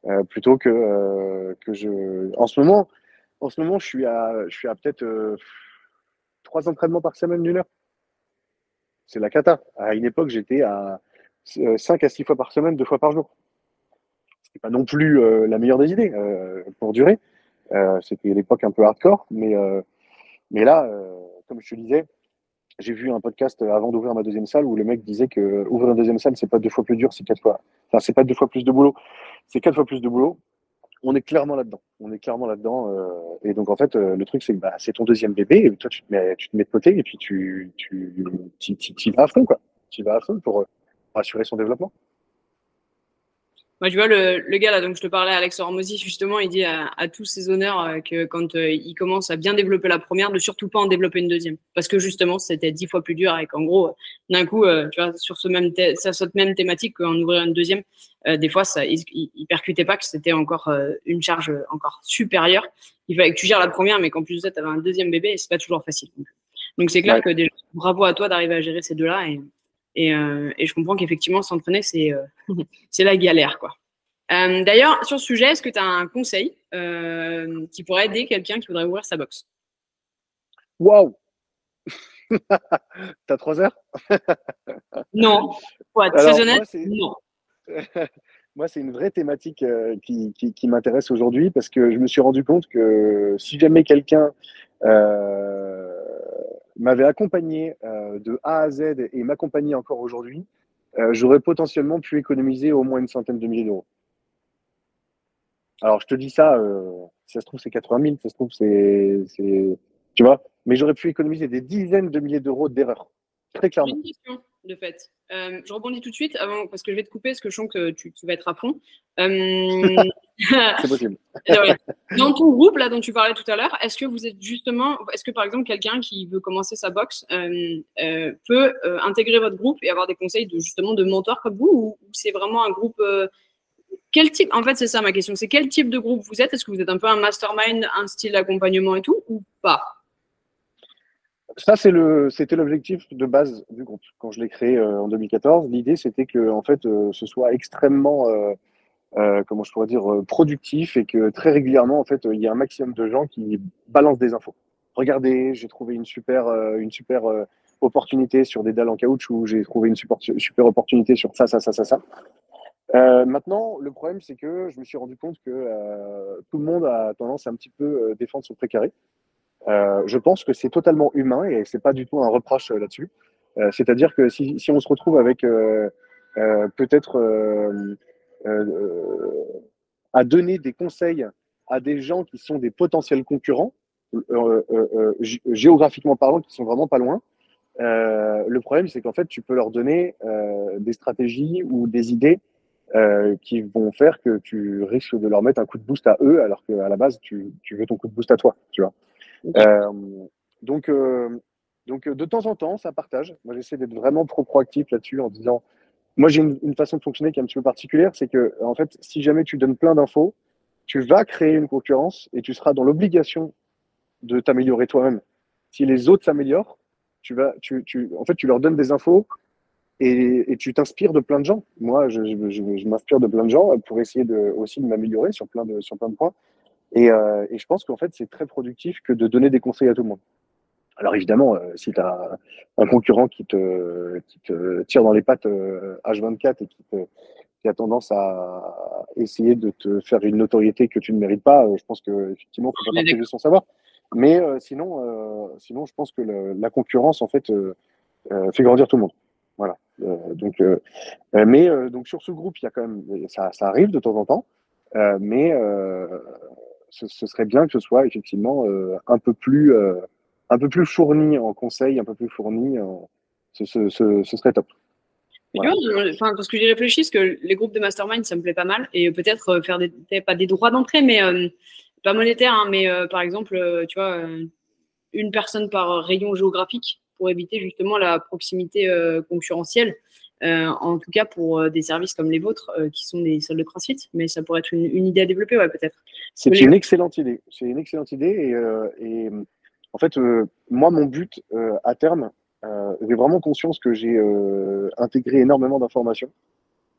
Speaker 3: euh, plutôt que, euh, que je. En ce moment, en ce moment, je suis à, je suis à peut-être 3 entraînements par semaine d'une heure. C'est la cata. À une époque, j'étais à 5 à 6 fois par semaine, 2 fois par jour. Ce n'est pas non plus la meilleure des idées pour durer. Euh, c'était l'époque un peu hardcore, mais, euh, mais là, euh, comme je te disais, j'ai vu un podcast avant d'ouvrir ma deuxième salle où le mec disait que ouvrir une deuxième salle, c'est pas deux fois plus dur, c'est quatre fois. Enfin, c'est pas deux fois plus de boulot, c'est quatre fois plus de boulot. On est clairement là-dedans. On est clairement là-dedans. et donc en fait, le truc c'est que bah, c'est ton deuxième bébé. Et toi, tu te mets, tu te mets de côté et puis tu, tu, tu, tu, vas à fond quoi. Tu vas à fond pour assurer son développement.
Speaker 2: Moi, tu vois, le, le, gars là, donc je te parlais, Alex Hormozy, justement, il dit à, à tous ses honneurs euh, que quand euh, il commence à bien développer la première, de surtout pas en développer une deuxième. Parce que justement, c'était dix fois plus dur et qu'en gros, d'un coup, euh, tu vois, sur ce même cette même thématique, en ouvrir une deuxième, des fois, ça, il, il, percutait pas que c'était encore une charge encore supérieure. Il fallait que tu gères la première, mais qu'en plus de ça, tu avais un deuxième bébé et c'est pas toujours facile. Donc, c'est clair que déjà, bravo à toi d'arriver à gérer ces deux-là et, et, euh, et, je comprends qu'effectivement, s'entraîner, c'est euh, <laughs> c'est la galère. quoi. Euh, D'ailleurs, sur ce sujet, est-ce que tu as un conseil qui pourrait aider quelqu'un qui voudrait ouvrir sa box
Speaker 3: Waouh <laughs> T'as trois heures? <laughs>
Speaker 2: Non. Pour être très honnête, non.
Speaker 3: moi, c'est une vraie thématique euh, qui, qui, qui m'intéresse aujourd'hui parce que je me suis rendu compte que si jamais quelqu'un euh, m'avait accompagné euh, de A à Z et m'accompagnait encore aujourd'hui, euh, j'aurais potentiellement pu économiser au moins une centaine de milliers d'euros. Alors, je te dis ça, euh, si ça se trouve, c'est 80 000, ça se trouve, c'est. Tu vois Mais j'aurais pu économiser des dizaines de milliers d'euros d'erreurs. Très clairement
Speaker 2: de fait. Euh, je rebondis tout de suite avant, parce que je vais te couper, parce que je sens que tu, vas être à fond. Euh,
Speaker 3: c'est possible. <laughs>
Speaker 2: Dans ton groupe là dont tu parlais tout à l'heure, est-ce que vous êtes justement, est-ce que par exemple quelqu'un qui veut commencer sa boxe euh, peut intégrer votre groupe et avoir des conseils de justement de mentors comme vous, ou, c'est vraiment un groupe quel type, en fait, c'est ça ma question, c'est quel type de groupe vous êtes? Est-ce que vous êtes un peu un mastermind, un style d'accompagnement et tout, ou pas?
Speaker 3: Ça, c'était l'objectif de base du groupe. Quand je l'ai créé euh, en 2014, l'idée c'était que en fait, euh, ce soit extrêmement, euh, comment je pourrais dire, productif et que très régulièrement, en fait, il y a un maximum de gens qui balancent des infos. Regardez, j'ai trouvé une super, une super opportunité sur des dalles en caoutchouc. J'ai trouvé une super, opportunité sur ça, ça, ça, ça, ça. maintenant, le problème, c'est que je me suis rendu compte que tout le monde a tendance à un petit peu défendre son précaré. Euh, je pense que c'est totalement humain et c'est pas du tout un reproche euh, là-dessus. Euh, c'est-à-dire que si, si, on se retrouve avec euh, peut-être à donner des conseils à des gens qui sont des potentiels concurrents, géographiquement parlant, qui sont vraiment pas loin, le problème c'est qu'en fait tu peux leur donner des stratégies ou des idées qui vont faire que tu risques de leur mettre un coup de boost à eux alors qu'à la base tu, tu, veux ton coup de boost à toi, tu vois. Euh, donc, euh, donc, de temps en temps, ça partage. Moi, j'essaie d'être vraiment trop proactif là-dessus en disant, moi, j'ai une, façon de fonctionner qui est un petit peu particulière, c'est que, en fait, si jamais tu donnes plein d'infos, tu vas créer une concurrence et tu seras dans l'obligation de t'améliorer toi-même. Si les autres s'améliorent, tu vas, tu, tu, en fait, tu leur donnes des infos et, tu t'inspires de plein de gens. Moi, je, m'inspire de plein de gens pour essayer de, aussi de m'améliorer sur sur plein de points. Et, et je pense qu'en fait, c'est très productif que de donner des conseils à tout le monde. Alors évidemment, si tu as un concurrent qui te, qui te tire dans les pattes H24 et qui te, qui a tendance à essayer de te faire une notoriété que tu ne mérites pas, euh, je pense que effectivement, faut pas partager son savoir. Mais euh, sinon, euh, sinon, je pense que la concurrence en fait fait grandir tout le monde. Voilà. donc, mais donc sur ce groupe, il y a quand même, ça, ça arrive de temps en temps, mais ce, ce, serait bien que ce soit effectivement un peu plus, un peu plus fourni en conseil, un peu plus fourni. ce, ce, ce serait top.
Speaker 2: Euh, enfin, parce que j'y réfléchi, parce que les groupes de mastermind, ça me plaît pas mal. Et peut-être euh, faire des, pas des droits d'entrée, mais euh, pas monétaires, hein, mais par exemple, tu vois, une personne par rayon géographique pour éviter justement la proximité concurrentielle. En tout cas pour des services comme les vôtres, qui sont des salles de CrossFit, mais ça pourrait être une, idée à développer, ouais, peut-être.
Speaker 3: C'est une excellente idée. C'est une excellente idée. Et, et en fait, moi, mon but à terme, euh, j'ai vraiment conscience que j'ai euh, intégré énormément d'informations,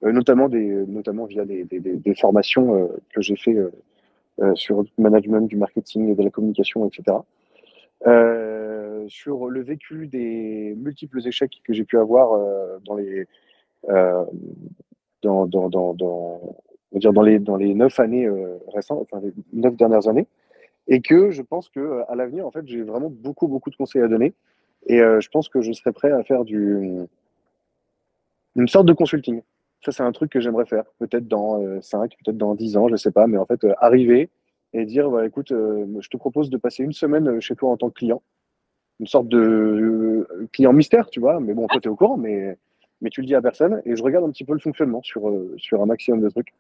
Speaker 3: euh, notamment, des, notamment via des, des, des formations que j'ai fait sur le management du marketing et de la communication, etc. sur le vécu des multiples échecs que j'ai pu avoir dans les dans, dans, dans, dans, dire dans les dans les neuf années récentes, enfin les neuf dernières années, et que je pense que à l'avenir, en fait, j'ai vraiment beaucoup beaucoup de conseils à donner et euh, je pense que je serais prêt à faire du, une sorte de consulting. Ça, c'est un truc que j'aimerais faire, peut-être dans euh, 5, peut-être dans 10 ans, je ne sais pas, mais en fait, euh, arriver et dire, bah, écoute, euh, je te propose de passer une semaine chez toi en tant que client. Une sorte de client mystère, tu vois, mais bon, toi, tu es au courant, mais, mais tu le dis à personne, et je regarde un petit peu le fonctionnement sur, sur un maximum de trucs.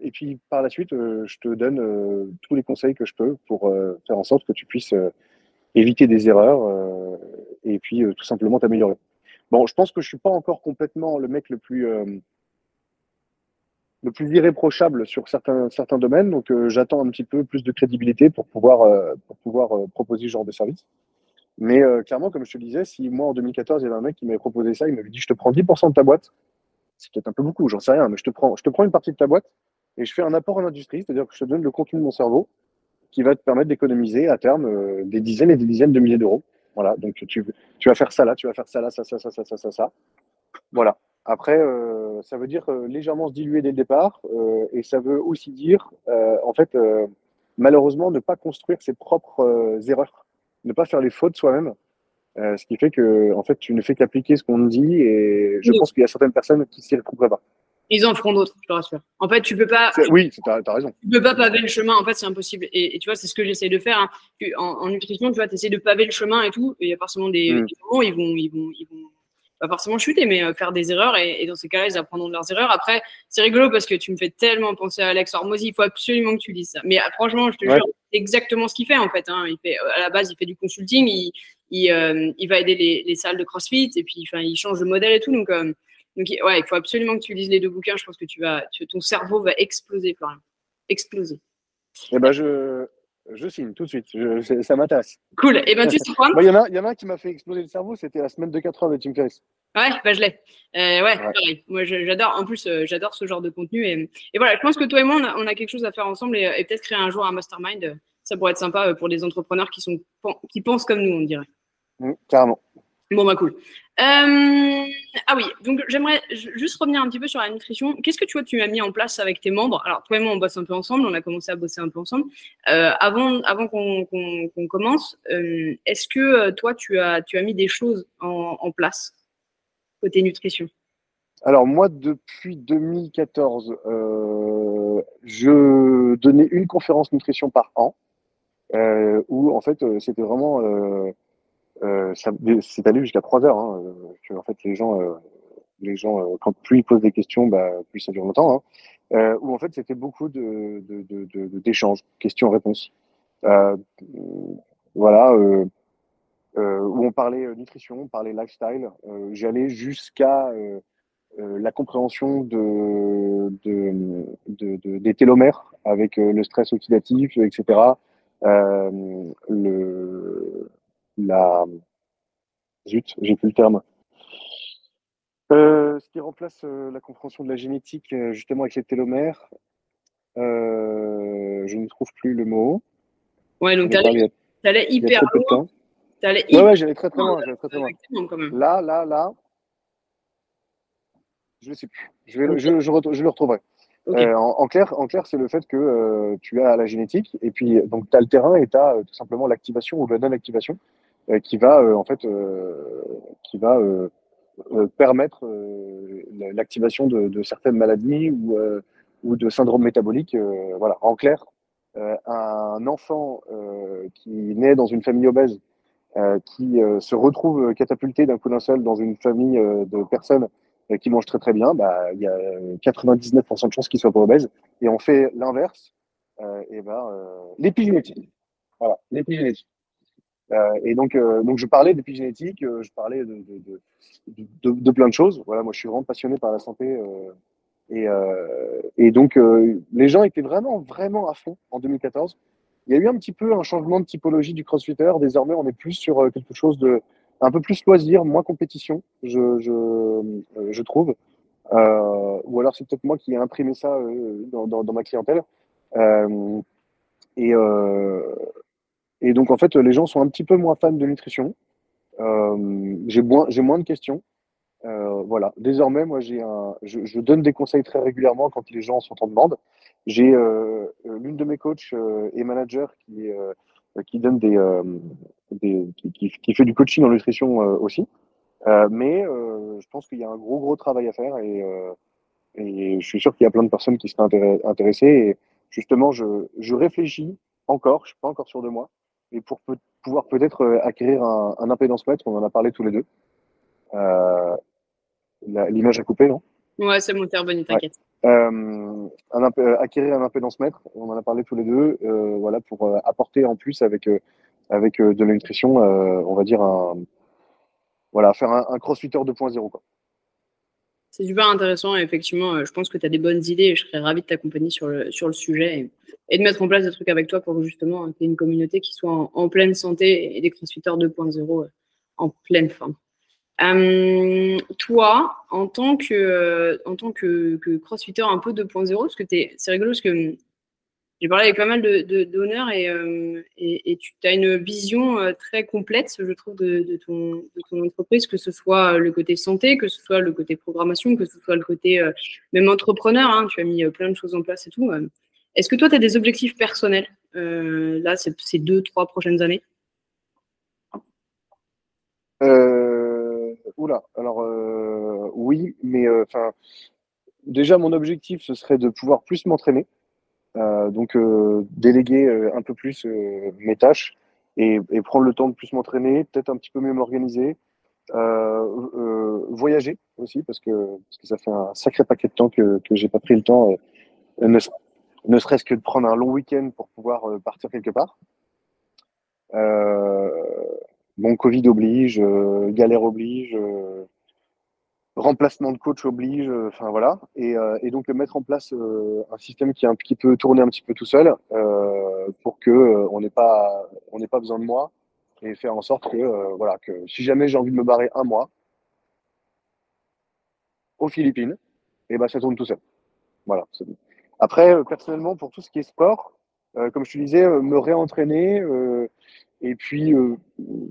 Speaker 3: et puis, par la suite, je te donne tous les conseils que je peux pour faire en sorte que tu puisses éviter des erreurs euh, et puis euh, tout simplement t'améliorer. Bon, je pense que je suis pas encore complètement le mec le plus euh, le plus irréprochable sur certains certains domaines, donc j'attends un petit peu plus de crédibilité pour pouvoir pour pouvoir proposer ce genre de service. Mais clairement, comme je te disais, si moi en 2014 il y avait un mec qui m'avait proposé ça, il m'avait dit je te prends 10% de ta boîte, c'est peut-être un peu beaucoup, j'en sais rien, mais je te prends je te prends une partie de ta boîte et je fais un apport en industrie, c'est-à-dire que je te donne le contenu de mon cerveau qui va te permettre d'économiser à terme euh, des dizaines et des dizaines de milliers d'euros. Voilà, donc tu, tu vas faire ça là, tu vas faire ça là, ça, ça, ça, ça, ça, ça, ça. Voilà. Après, euh, ça veut dire euh, légèrement se diluer dès le départ, et ça veut aussi dire, en fait, malheureusement, ne pas construire ses propres erreurs, ne pas faire les fautes soi-même, ce qui fait que, en fait, tu ne fais qu'appliquer ce qu'on te dit, et je pense qu'il y a certaines personnes qui s'y retrouveraient pas.
Speaker 2: Ils en feront d'autres, je te rassure. En fait, tu peux pas.
Speaker 3: Oui, tu as, raison.
Speaker 2: Tu peux pas paver le chemin. En fait, c'est impossible. Et, tu vois, c'est ce que j'essaie de faire. Hein. En, nutrition, tu vois, tu essaies de paver le chemin et tout. il y a forcément des, mm. moments, ils vont, ils vont, ils vont pas forcément chuter, mais euh, faire des erreurs. Et, dans ces cas-là, ils apprendront de leurs erreurs. Après, c'est rigolo parce que tu me fais tellement penser à Alex Hormozy. Il faut absolument que tu dises ça. Mais euh, franchement, je te jure, c'est exactement ce qu'il fait en fait. Hein. Il fait, à la base, il fait du consulting. Il, il, euh, il va aider les, les, salles de CrossFit et puis, enfin, il change de modèle et tout. Donc donc, ouais, il faut absolument que tu lises les deux bouquins. Je pense que tu vas, ton cerveau va exploser, Florian. Exploser.
Speaker 3: Eh ben, je, je signe tout de suite. ça m'intéresse.
Speaker 2: Cool. Et eh ben, tu sais quoi
Speaker 3: Il y, en a, y en a un qui m'a fait exploser le cerveau. C'était la semaine de 4 heures de Tim Ferriss.
Speaker 2: Ouais, bah, je l'ai. Euh, ouais, pareil. Moi, j'adore. En plus, euh, j'adore ce genre de contenu. Et, et, voilà, je pense que toi et moi, on a, quelque chose à faire ensemble et, peut-être créer un jour un mastermind. Ça pourrait être sympa euh, pour des entrepreneurs qui, sont, qui pensent comme nous, on dirait.
Speaker 3: Mmh, carrément.
Speaker 2: Bon, bah cool. Euh, ah oui, donc j'aimerais juste revenir un petit peu sur la nutrition. Qu'est-ce que tu vois, tu as mis en place avec tes membres? Alors, toi et moi, on bosse un peu ensemble, on a commencé à bosser un peu ensemble. Euh, avant avant qu'on commence, euh, est-ce que toi, tu as, tu as mis des choses en, en place côté nutrition?
Speaker 3: Alors, moi, depuis 2014, je donnais une conférence nutrition par an, où en fait, c'était vraiment euh, c'est allé jusqu'à 3 heures. Hein, euh, en fait, les gens, euh, les gens euh, quand plus ils posent des questions, bah, plus ça dure longtemps. Hein, où en fait, c'était beaucoup de, d'échanges, de, de, questions-réponses. voilà. où on parlait nutrition, on parlait lifestyle. J'allais jusqu'à la compréhension de, des télomères avec le stress oxydatif, etc. le, la. Zut, j'ai plus le terme. Ce qui remplace la compréhension de la génétique, justement, avec les télomères, je ne trouve plus le mot.
Speaker 2: Ouais, donc tu allais, hyper loin.
Speaker 3: Allais ouais, ouais, j'allais très très loin. Très, très loin. Là, là, là. Je ne sais plus. Je, vais, je, je, je le retrouverai. Euh, en, clair, en clair c'est le fait que euh, tu as la génétique et puis donc tu as le terrain et tu as euh, tout simplement l'activation ou la non-activation qui va en fait qui va permettre l'activation de, de, certaines maladies ou, ou de syndromes métaboliques. voilà. En clair, un enfant qui naît dans une famille obèse, qui se retrouve catapulté d'un coup d'un seul dans une famille de personnes euh, qui mangent très très bien, bah, il y a 99% de chances qu'ils soient pas obèses. Et on fait l'inverse, euh, et ben euh, l'épigénétique. Voilà, l'épigénétique. Euh, et donc, euh, donc je parlais d'épigénétique, euh, je parlais de de, de, de, plein de choses. Voilà, moi je suis vraiment passionné par la santé. et, et donc les gens étaient vraiment, vraiment à fond en 2014. Il y a eu un petit peu un changement de typologie du crossfitter. Désormais, on est plus sur quelque chose de un peu plus loisir, moins compétition, je, je, euh, je trouve. Euh, ou alors c'est peut-être moi qui ai imprimé ça euh, dans, dans, dans, ma clientèle. Euh, et, euh, et donc en fait, les gens sont un petit peu moins fans de nutrition. j'ai moins, moins de questions. voilà. Désormais, moi, j'ai je, donne des conseils très régulièrement quand les gens sont en demande. J'ai l'une de mes coachs et managers qui euh, qui donne des, euh, qui, fait du coaching en nutrition euh, aussi. mais je pense qu'il y a un gros gros travail à faire et, et je suis sûr qu'il y a plein de personnes qui seraient intéressées. Et justement, je, je réfléchis encore, je suis pas encore sûr de moi, et pour peut, pouvoir peut-être acquérir un, un impédance mètre, on en a parlé tous les deux. Euh, L'image a coupé, non?
Speaker 2: Ouais, c'est mon bonne, t'inquiète.
Speaker 3: Euh, euh, acquérir un impédance mètre, on en a parlé tous les deux, euh, voilà, pour euh, apporter en plus avec, euh, avec de la nutrition, on va dire, un, voilà, faire un, un crossfitter 2.0.
Speaker 2: C'est super intéressant effectivement, je pense que tu as des bonnes idées et je serais ravi de t'accompagner sur le, sur le sujet et, de mettre en place des trucs avec toi pour justement tu une communauté qui soit en, pleine santé et des crossfitters 2.0 en pleine forme. Euh, toi, en tant que, euh, en tant que, que crossfitter un peu 2.0, parce que c'est rigolo parce que j'ai parlé avec pas mal de euh, et, tu as une vision euh, très complète, je trouve, de, ton, entreprise, que ce soit le côté santé, que ce soit le côté programmation, que ce soit le côté euh, même entrepreneur. Hein, tu as mis plein de choses en place et tout. Est-ce que toi, tu as des objectifs personnels là, ces deux, trois prochaines années?
Speaker 3: Oula, alors euh, oui, mais euh, enfin, déjà mon objectif ce serait de pouvoir plus m'entraîner, euh, donc déléguer un peu plus mes tâches et, prendre le temps de plus m'entraîner, peut-être un petit peu mieux m'organiser, voyager aussi parce que, parce que ça fait un sacré paquet de temps que que j'ai pas pris le temps, ne, ne serait-ce que de prendre un long week-end pour pouvoir partir quelque part. Euh, bon, Covid oblige, euh, galère oblige, euh, remplacement de coach oblige, euh, enfin voilà. Et, et, donc mettre en place un système qui, qui peut tourner un petit peu tout seul pour que on n'ait pas on n'ait pas besoin de moi et faire en sorte que voilà que si jamais j'ai envie de me barrer un mois aux Philippines, et eh ben ça tourne tout seul. Voilà. Après, personnellement, pour tout ce qui est sport, comme je te disais, me réentraîner, et puis, euh,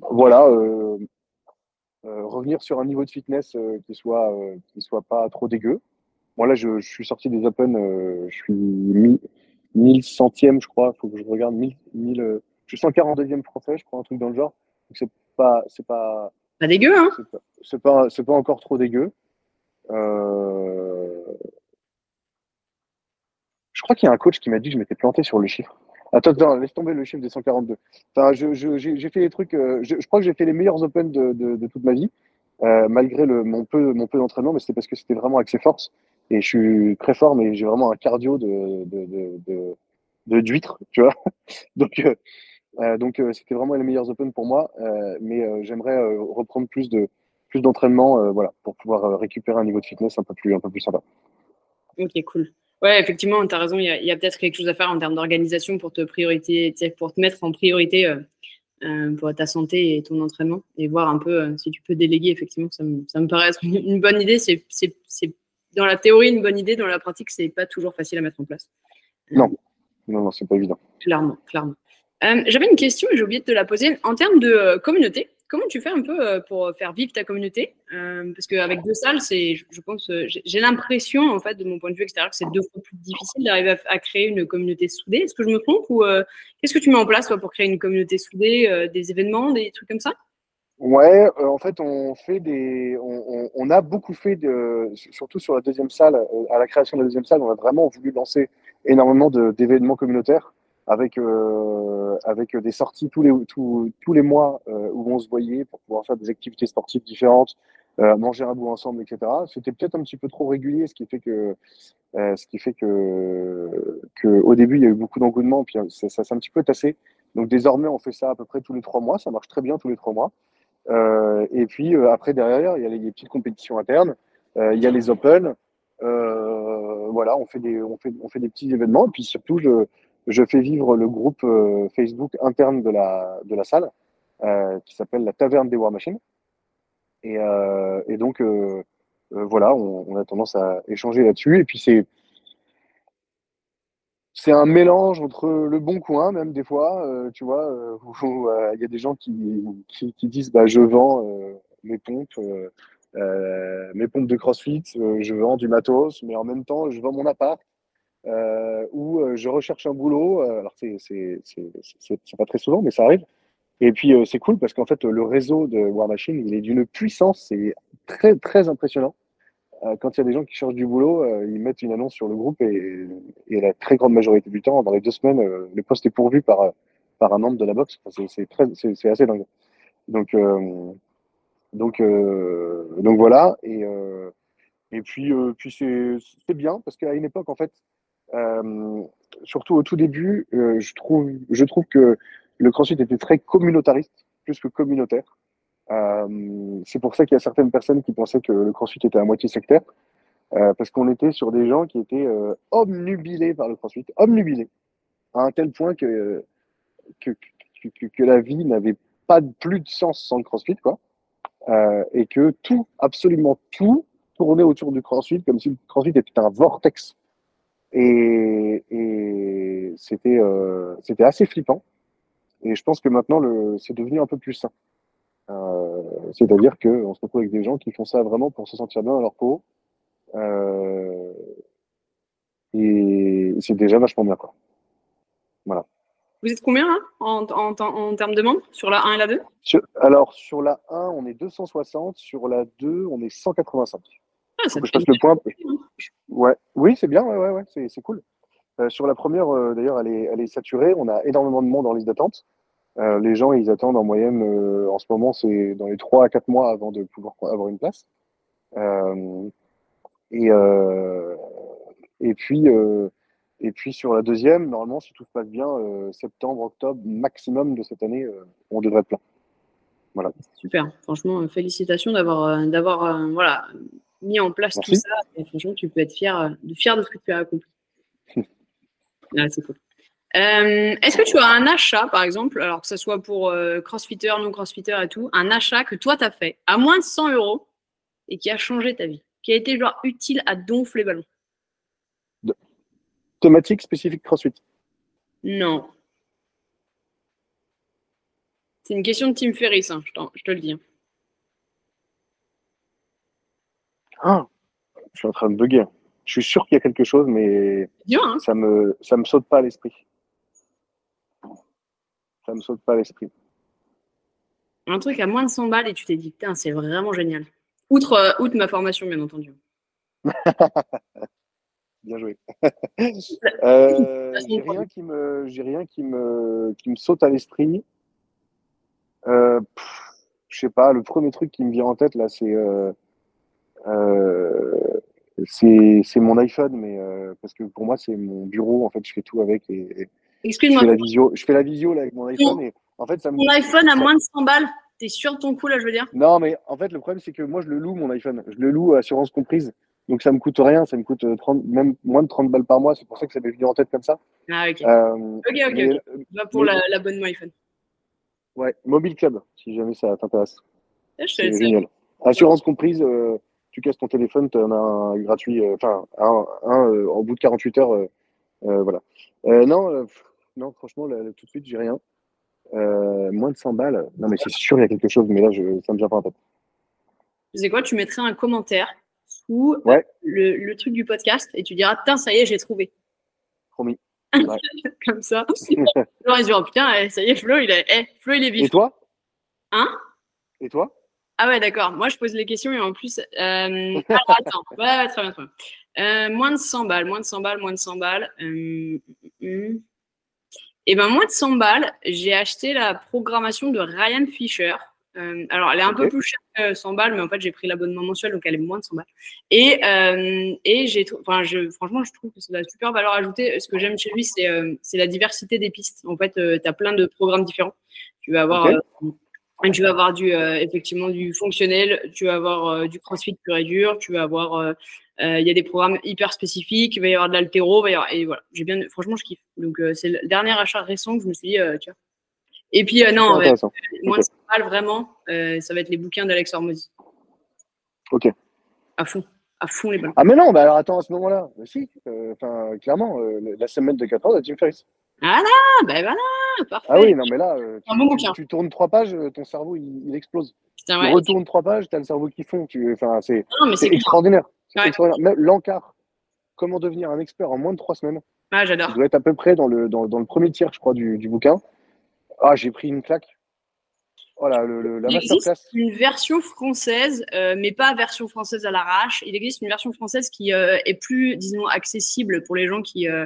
Speaker 3: voilà, euh, euh, revenir sur un niveau de fitness qui soit qui soit pas trop dégueu. Moi, là, je, je suis sorti des Open, je suis 1000 centième, je crois. faut que je regarde. 1000, 1000, je suis 142e français, je crois, un truc dans le genre. Donc, c'est pas, c'est pas.
Speaker 2: Pas dégueu, hein
Speaker 3: C'est pas, c'est pas, pas, encore trop dégueu. Euh... Je crois qu'il y a un coach qui m'a dit que je m'étais planté sur le chiffre. Attends, attends, laisse tomber le chiffre des 142. Enfin, j'ai je, j'ai fait les trucs. Euh, je, je, crois que j'ai fait les meilleurs Open de, de, de toute ma vie, euh, malgré le, mon peu, d'entraînement, mais c'était parce que c'était vraiment ses forces. Et je suis très fort, mais j'ai vraiment un cardio de d'huître, tu vois. <laughs> donc euh, euh donc c'était vraiment les meilleurs Open pour moi, mais j'aimerais reprendre plus de plus d'entraînement, voilà, pour pouvoir récupérer un niveau de fitness un peu plus un peu plus sympa.
Speaker 2: Ok, cool. Ouais, effectivement, tu as raison. Il y a, peut-être quelque chose à faire en termes d'organisation pour te pour te mettre en priorité pour ta santé et ton entraînement et voir un peu si tu peux déléguer. Effectivement, ça me, ça me paraît être une, bonne idée. C'est dans la théorie une bonne idée, dans la pratique, c'est pas toujours facile à mettre en place.
Speaker 3: Non, non, non, c'est pas évident.
Speaker 2: Clairement, clairement. J'avais une question et j'ai oublié de te la poser. En termes de communauté, comment tu fais un peu euh, pour faire vivre ta communauté euh, Parce qu'avec deux salles, c'est, je pense, euh, j'ai l'impression, en fait, de mon point de vue extérieur, que c'est deux fois plus difficile d'arriver à, créer une communauté soudée. Est-ce que je me trompe ou qu'est-ce que tu mets en place pour créer une communauté soudée, des événements, des trucs comme ça?
Speaker 3: Ouais, en fait, on fait des, on, a beaucoup fait de, surtout sur la deuxième salle, à la création de la deuxième salle, on a vraiment voulu lancer énormément d'événements communautaires avec euh, avec des sorties tous les tous, tous les mois euh, où on se voyait pour pouvoir faire des activités sportives différentes, euh, manger un bout ensemble, etc. C'était peut-être un petit peu trop régulier, ce qui fait que ce qui fait que que au début il y a eu beaucoup d'engouement, puis ça, s'est un petit peu tassé. Donc désormais on fait ça à peu près tous les trois mois, ça marche très bien tous les trois mois. Et puis après derrière il y a les, petites compétitions internes, il y a les open. voilà, on fait des on fait on fait des petits événements, et puis surtout je fais vivre le groupe euh, Facebook interne de la, de la salle, euh, qui s'appelle la Taverne des War Machines. Et, euh, donc, voilà, on, on, a tendance à échanger là-dessus. Et puis, c'est. C'est un mélange entre le bon coin, même des fois, tu vois, <laughs> où il y a des gens qui, qui, qui disent bah, je vends mes pompes, mes pompes de CrossFit, je vends du matos, mais en même temps, je vends mon appart euh, où euh, je recherche un boulot. Euh, alors, c'est pas très souvent, mais ça arrive. Et puis, c'est cool parce qu'en fait, le réseau de War Machine, il est d'une puissance, c'est très, très impressionnant. quand il y a des gens qui cherchent du boulot, ils mettent une annonce sur le groupe et, la très grande majorité du temps, dans les deux semaines, le poste est pourvu par, par un membre de la boxe. c'est assez dingue. Donc, donc, donc voilà. Et, et puis, puis c'est bien parce qu'à une époque, en fait, surtout au tout début, euh, je, trouve, que le CrossFit était très communautariste, plus que communautaire. Euh, c'est pour ça qu'il y a certaines personnes qui pensaient que le CrossFit était à moitié sectaire, euh, parce qu'on était sur des gens qui étaient euh, omnubilés par le CrossFit, omnubilés, à un tel point que, que, que, la vie n'avait pas plus de sens sans le CrossFit, quoi. Euh, et que tout, absolument tout, tournait autour du CrossFit comme si le CrossFit était un vortex et, et c'était euh, c'était assez flippant. Et je pense que maintenant, le, c'est devenu un peu plus sain. Euh, c'est-à-dire qu'on se retrouve avec des gens qui font ça vraiment pour se sentir bien dans leur peau. Euh, et c'est déjà vachement bien. Quoi. Voilà.
Speaker 2: Vous êtes combien hein, en, en, en, termes de membres sur la 1 et la 2
Speaker 3: Alors, sur la 1, on est 260. Sur la 2, on est 185. Je passe le point. Ouais. Oui, c'est bien, ouais, ouais, ouais c'est cool. Euh, sur la première, euh, d'ailleurs, elle est, elle est saturée. On a énormément de monde en liste d'attente. Euh, les gens, ils attendent en moyenne, en ce moment, c'est dans les 3 à 4 mois avant de pouvoir avoir une place. Et, et, puis, et puis, sur la deuxième, normalement, si tout se passe bien, septembre, octobre, maximum de cette année, on devrait être plein. Voilà.
Speaker 2: Super. Franchement, félicitations d'avoir d'avoir voilà, mis en place tout ça. Et franchement, tu peux être fier, euh, fier de ce que tu as accompli. <laughs> Ah, c'est cool. Euh, est-ce que tu as un achat, par exemple, alors que ce soit pour euh, crossfitter, non crossfitter et tout, un achat que toi, tu as fait à moins de 100 euros et qui a changé ta vie, qui a été genre utile à donfler les ballons
Speaker 3: Thématique spécifique crossfit
Speaker 2: Non. C'est une question de Tim Ferriss, hein, je, je, te le dis. Hein.
Speaker 3: Ah, je suis en train de bugger. Je suis sûr qu'il y a quelque chose, mais
Speaker 2: hein.
Speaker 3: ça me ça me saute pas à l'esprit. Ça me saute pas à l'esprit.
Speaker 2: Un truc à moins de 100 balles et tu t'es dit, putain, c'est vraiment génial. Outre, euh, outre ma formation, bien entendu. <laughs>
Speaker 3: bien joué. <laughs> euh, j'ai rien qui me, j'ai rien qui me, qui me saute à l'esprit. Euh, je sais pas. Le premier truc qui me vient en tête là, c'est euh, c'est mon iPhone, mais euh, parce que pour moi, c'est mon bureau. En fait, je fais tout avec. Et,
Speaker 2: Excuse-moi.
Speaker 3: Je fais la visio, je fais la visio là, avec mon iPhone. Et, en fait, ça
Speaker 2: mon iPhone à moins de 100 balles. T'es sûr de ton coup là, je veux dire?
Speaker 3: Non, mais en fait, le problème, c'est que moi, je le loue, mon iPhone. Je le loue, assurance comprise. Donc, ça me coûte rien. Ça me coûte 30, même moins de 30 balles par mois. C'est pour ça que ça m'est venu en tête comme ça.
Speaker 2: Ah, ok. Euh, ok, ok. Mais, Va pour l'abonnement la, iPhone.
Speaker 3: Ouais, Mobile Club, si jamais ça t'intéresse.
Speaker 2: Ah, je
Speaker 3: C'est génial. Assurance comprise, euh, tu casses ton téléphone, tu en as un gratuit, euh, enfin, un, un, euh, en bout de 48 heures. euh, voilà. Non, pff, non, franchement, là, tout de suite, j'ai rien. Moins de 100 balles. Non, mais c'est sûr, il y a quelque chose, mais là, je, ça me vient pas en tête.
Speaker 2: Tu sais quoi, tu mettrais un commentaire sous
Speaker 3: Ouais.
Speaker 2: le, le truc du podcast et tu diras, putain, ça y est, j'ai trouvé.
Speaker 3: Promis. <laughs>
Speaker 2: Comme ça. Genre, ils diront, putain, eh, ça y est, Flo, il est, eh, Flo, il est
Speaker 3: Et toi?
Speaker 2: Hein?
Speaker 3: Et toi?
Speaker 2: Ah ouais, d'accord. Moi, je pose les questions et en plus. Euh... <laughs> alors, attends. Ouais, ouais, très bien, très bien. Euh, moins de 100 balles, moins de 100 balles, moins de 100 balles. Euh... Et ben, moins de 100 balles, j'ai acheté la programmation de Ryan Fisher. Alors, elle est un peu plus chère que 100 balles, mais en fait, j'ai pris l'abonnement mensuel, donc elle est moins de 100 balles. Et, et j'ai, enfin, je, franchement, je trouve que c'est de la super valeur ajoutée. Ce que j'aime chez lui, c'est, c'est la diversité des pistes. En fait, tu as plein de programmes différents. Tu vas avoir. Tu vas avoir du, euh, effectivement du fonctionnel, tu vas avoir euh, du crossfit pur et dur, tu vas avoir, euh, il y a des programmes hyper spécifiques, il va y avoir de l'altéro, et voilà. J'ai bien, franchement, je kiffe. Donc, c'est le dernier achat récent que je me suis dit, tu vois. Et puis, non,
Speaker 3: C'est
Speaker 2: ouais,
Speaker 3: intéressant.
Speaker 2: moins
Speaker 3: Ok.
Speaker 2: de 100 balles, vraiment, ça va être les bouquins d'Alex Hormozy.
Speaker 3: Ok.
Speaker 2: À fond, à fond les balles.
Speaker 3: Ah, mais non, bah alors attends, à ce moment-là, bah, si, enfin, clairement, la semaine de 4 heures de Tim Ferriss.
Speaker 2: Ah, ben voilà, parfait.
Speaker 3: Ah oui, non, mais là, euh, tu,
Speaker 2: bon
Speaker 3: tu-
Speaker 2: bouquin.
Speaker 3: tu tournes trois pages, euh, ton cerveau, il, il explose.
Speaker 2: Putain,
Speaker 3: Tu retournes trois pages, tu as le cerveau qui fond. Enfin, c'est extraordinaire.
Speaker 2: Ouais.
Speaker 3: extraordinaire. L'encart, comment devenir un expert en moins de trois semaines,
Speaker 2: Ah, j'adore.
Speaker 3: doit être à peu près dans le, dans, dans le premier tiers, je crois, du, du bouquin. Ah, j'ai pris une claque. Voilà, le, le- la
Speaker 2: Il existe une version française, euh, mais pas version française à l'arrache. Il existe une version française qui euh, est plus, disons, accessible pour les gens qui, euh,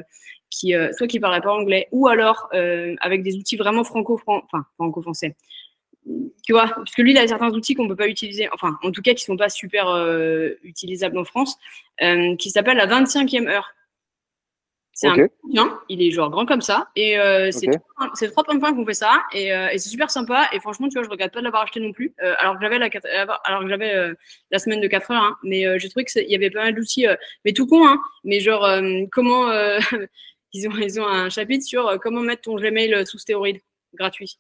Speaker 2: qui euh, soit qui parlaient pas anglais, ou alors euh, avec des outils vraiment franco-français, enfin franco-français. Tu vois, parce que lui, il a certains outils qu'on peut pas utiliser, enfin, en tout cas, qui sont pas super euh, utilisables en France, qui s'appelle la 25e heure. C'est un il est genre grand comme ça, et c'est
Speaker 3: Ok.
Speaker 2: trois- points qu'on fait ça, et, et c'est super sympa, et franchement, tu vois, je regrette pas de l'avoir acheté non plus, alors que j'avais la, alors que j'avais la semaine de 4 heures, hein, mais j'ai trouvé qu'il y avait pas mal d'outils, mais tout con, hein, mais genre, <laughs> comment, ils, ont, ils ont un chapitre sur euh, comment mettre ton Gmail sous stéroïde, gratuit.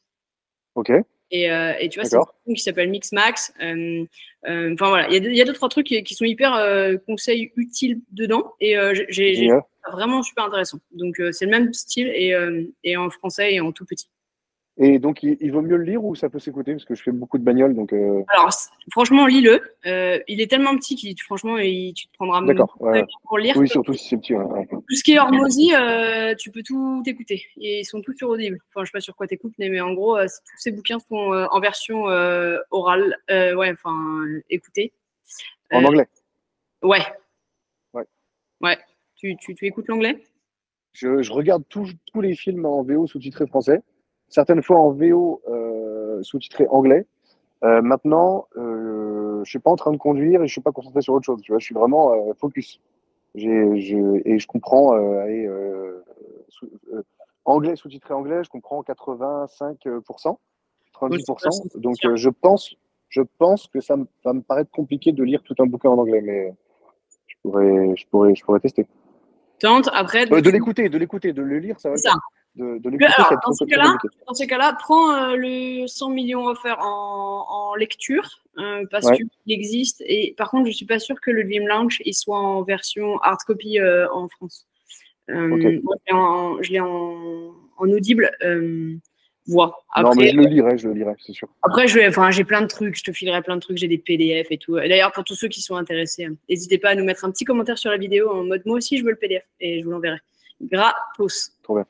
Speaker 3: Ok.
Speaker 2: Et, euh, et tu vois, c'est un truc qui s'appelle Mixmax. Euh, euh, Enfin voilà, il y, a il y a deux, trois trucs qui, qui sont hyper euh, conseils utiles dedans. Et euh, j'ai- ça vraiment super intéressant. Donc euh, c'est le même style et, euh, et en français et en tout petit.
Speaker 3: Et donc, il, il vaut mieux le lire ou ça peut s'écouter Parce que je fais beaucoup de bagnoles, donc. euh,
Speaker 2: Alors franchement, lis-le. Euh, il est tellement petit qu'il franchement, il- tu te prendras
Speaker 3: D'accord. ouais.
Speaker 2: pour le lire.
Speaker 3: Oui, surtout si c'est petit. ouais, ouais.
Speaker 2: Tout ce qui est Hormozy, euh, tu peux tout écouter. Et ils sont tous sur Audible. Enfin, je sais pas sur quoi t'écoutes, mais, mais en gros, euh, tous ces bouquins sont en version orale. Ouais, enfin, écoutée.
Speaker 3: En anglais.
Speaker 2: Ouais.
Speaker 3: Ouais.
Speaker 2: Ouais. Tu, tu, tu écoutes l'anglais?
Speaker 3: Je, je regarde tous les films en VO sous-titré français, certaines fois en VO euh, sous-titré anglais. Euh, maintenant, euh, je suis pas en train de conduire et je suis pas concentré sur autre chose. Tu vois, je suis vraiment focus. Je, et je comprends allez, sous- anglais sous-titré anglais, je comprends 85%, 90%. Donc je pense, je pense que ça me, va me paraître compliqué de lire tout un bouquin en anglais, mais je pourrais, je pourrais, je pourrais tester.
Speaker 2: Tente, après.
Speaker 3: Euh, de l'écouter, de l'écouter, de le lire, ça va. Le
Speaker 2: ça.
Speaker 3: De, de l'écouter,
Speaker 2: dans ces
Speaker 3: très
Speaker 2: cas-là, prends euh, le 100 millions offerts en, en lecture euh, parce
Speaker 3: Ouais.
Speaker 2: qu'il existe. Et par contre, je suis pas sûre que le Dream il soit en version hard copy euh, en France. Moi, je l'ai en, audible voix.
Speaker 3: non, mais je le lirai, je le lirai, c'est sûr.
Speaker 2: Après, enfin, j'ai plein de trucs, je te filerai plein de trucs, j'ai des PDF et tout. Et D'ailleurs, pour tous ceux qui sont intéressés, hein, n'hésitez pas à nous mettre un petit commentaire sur la vidéo en mode moi aussi je veux le PDF et je vous l'enverrai. Gratos.
Speaker 3: Trop bien.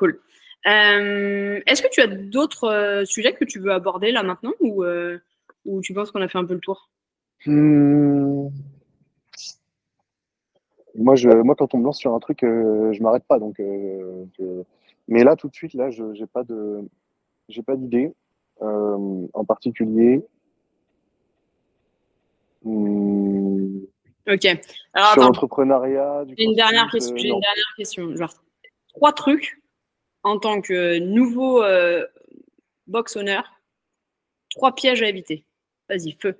Speaker 2: Cool. Euh, Est-ce que tu as d'autres euh, sujets que tu veux aborder là maintenant ou, euh, ou tu penses qu'on a fait un peu le tour?
Speaker 3: Hmm. Moi, je, moi, quand on me lance sur un truc, je m'arrête pas. Donc, je- Mais là, tout de suite, là, je j'ai pas de, j'ai pas d'idée en particulier. Hmm.
Speaker 2: Ok. Alors
Speaker 3: Sur l'entrepreneuriat,
Speaker 2: j'ai une dernière question. J'ai
Speaker 3: non.
Speaker 2: une dernière question. Genre trois trucs en tant que nouveau euh, box owner, trois pièges à éviter. Vas-y, feu.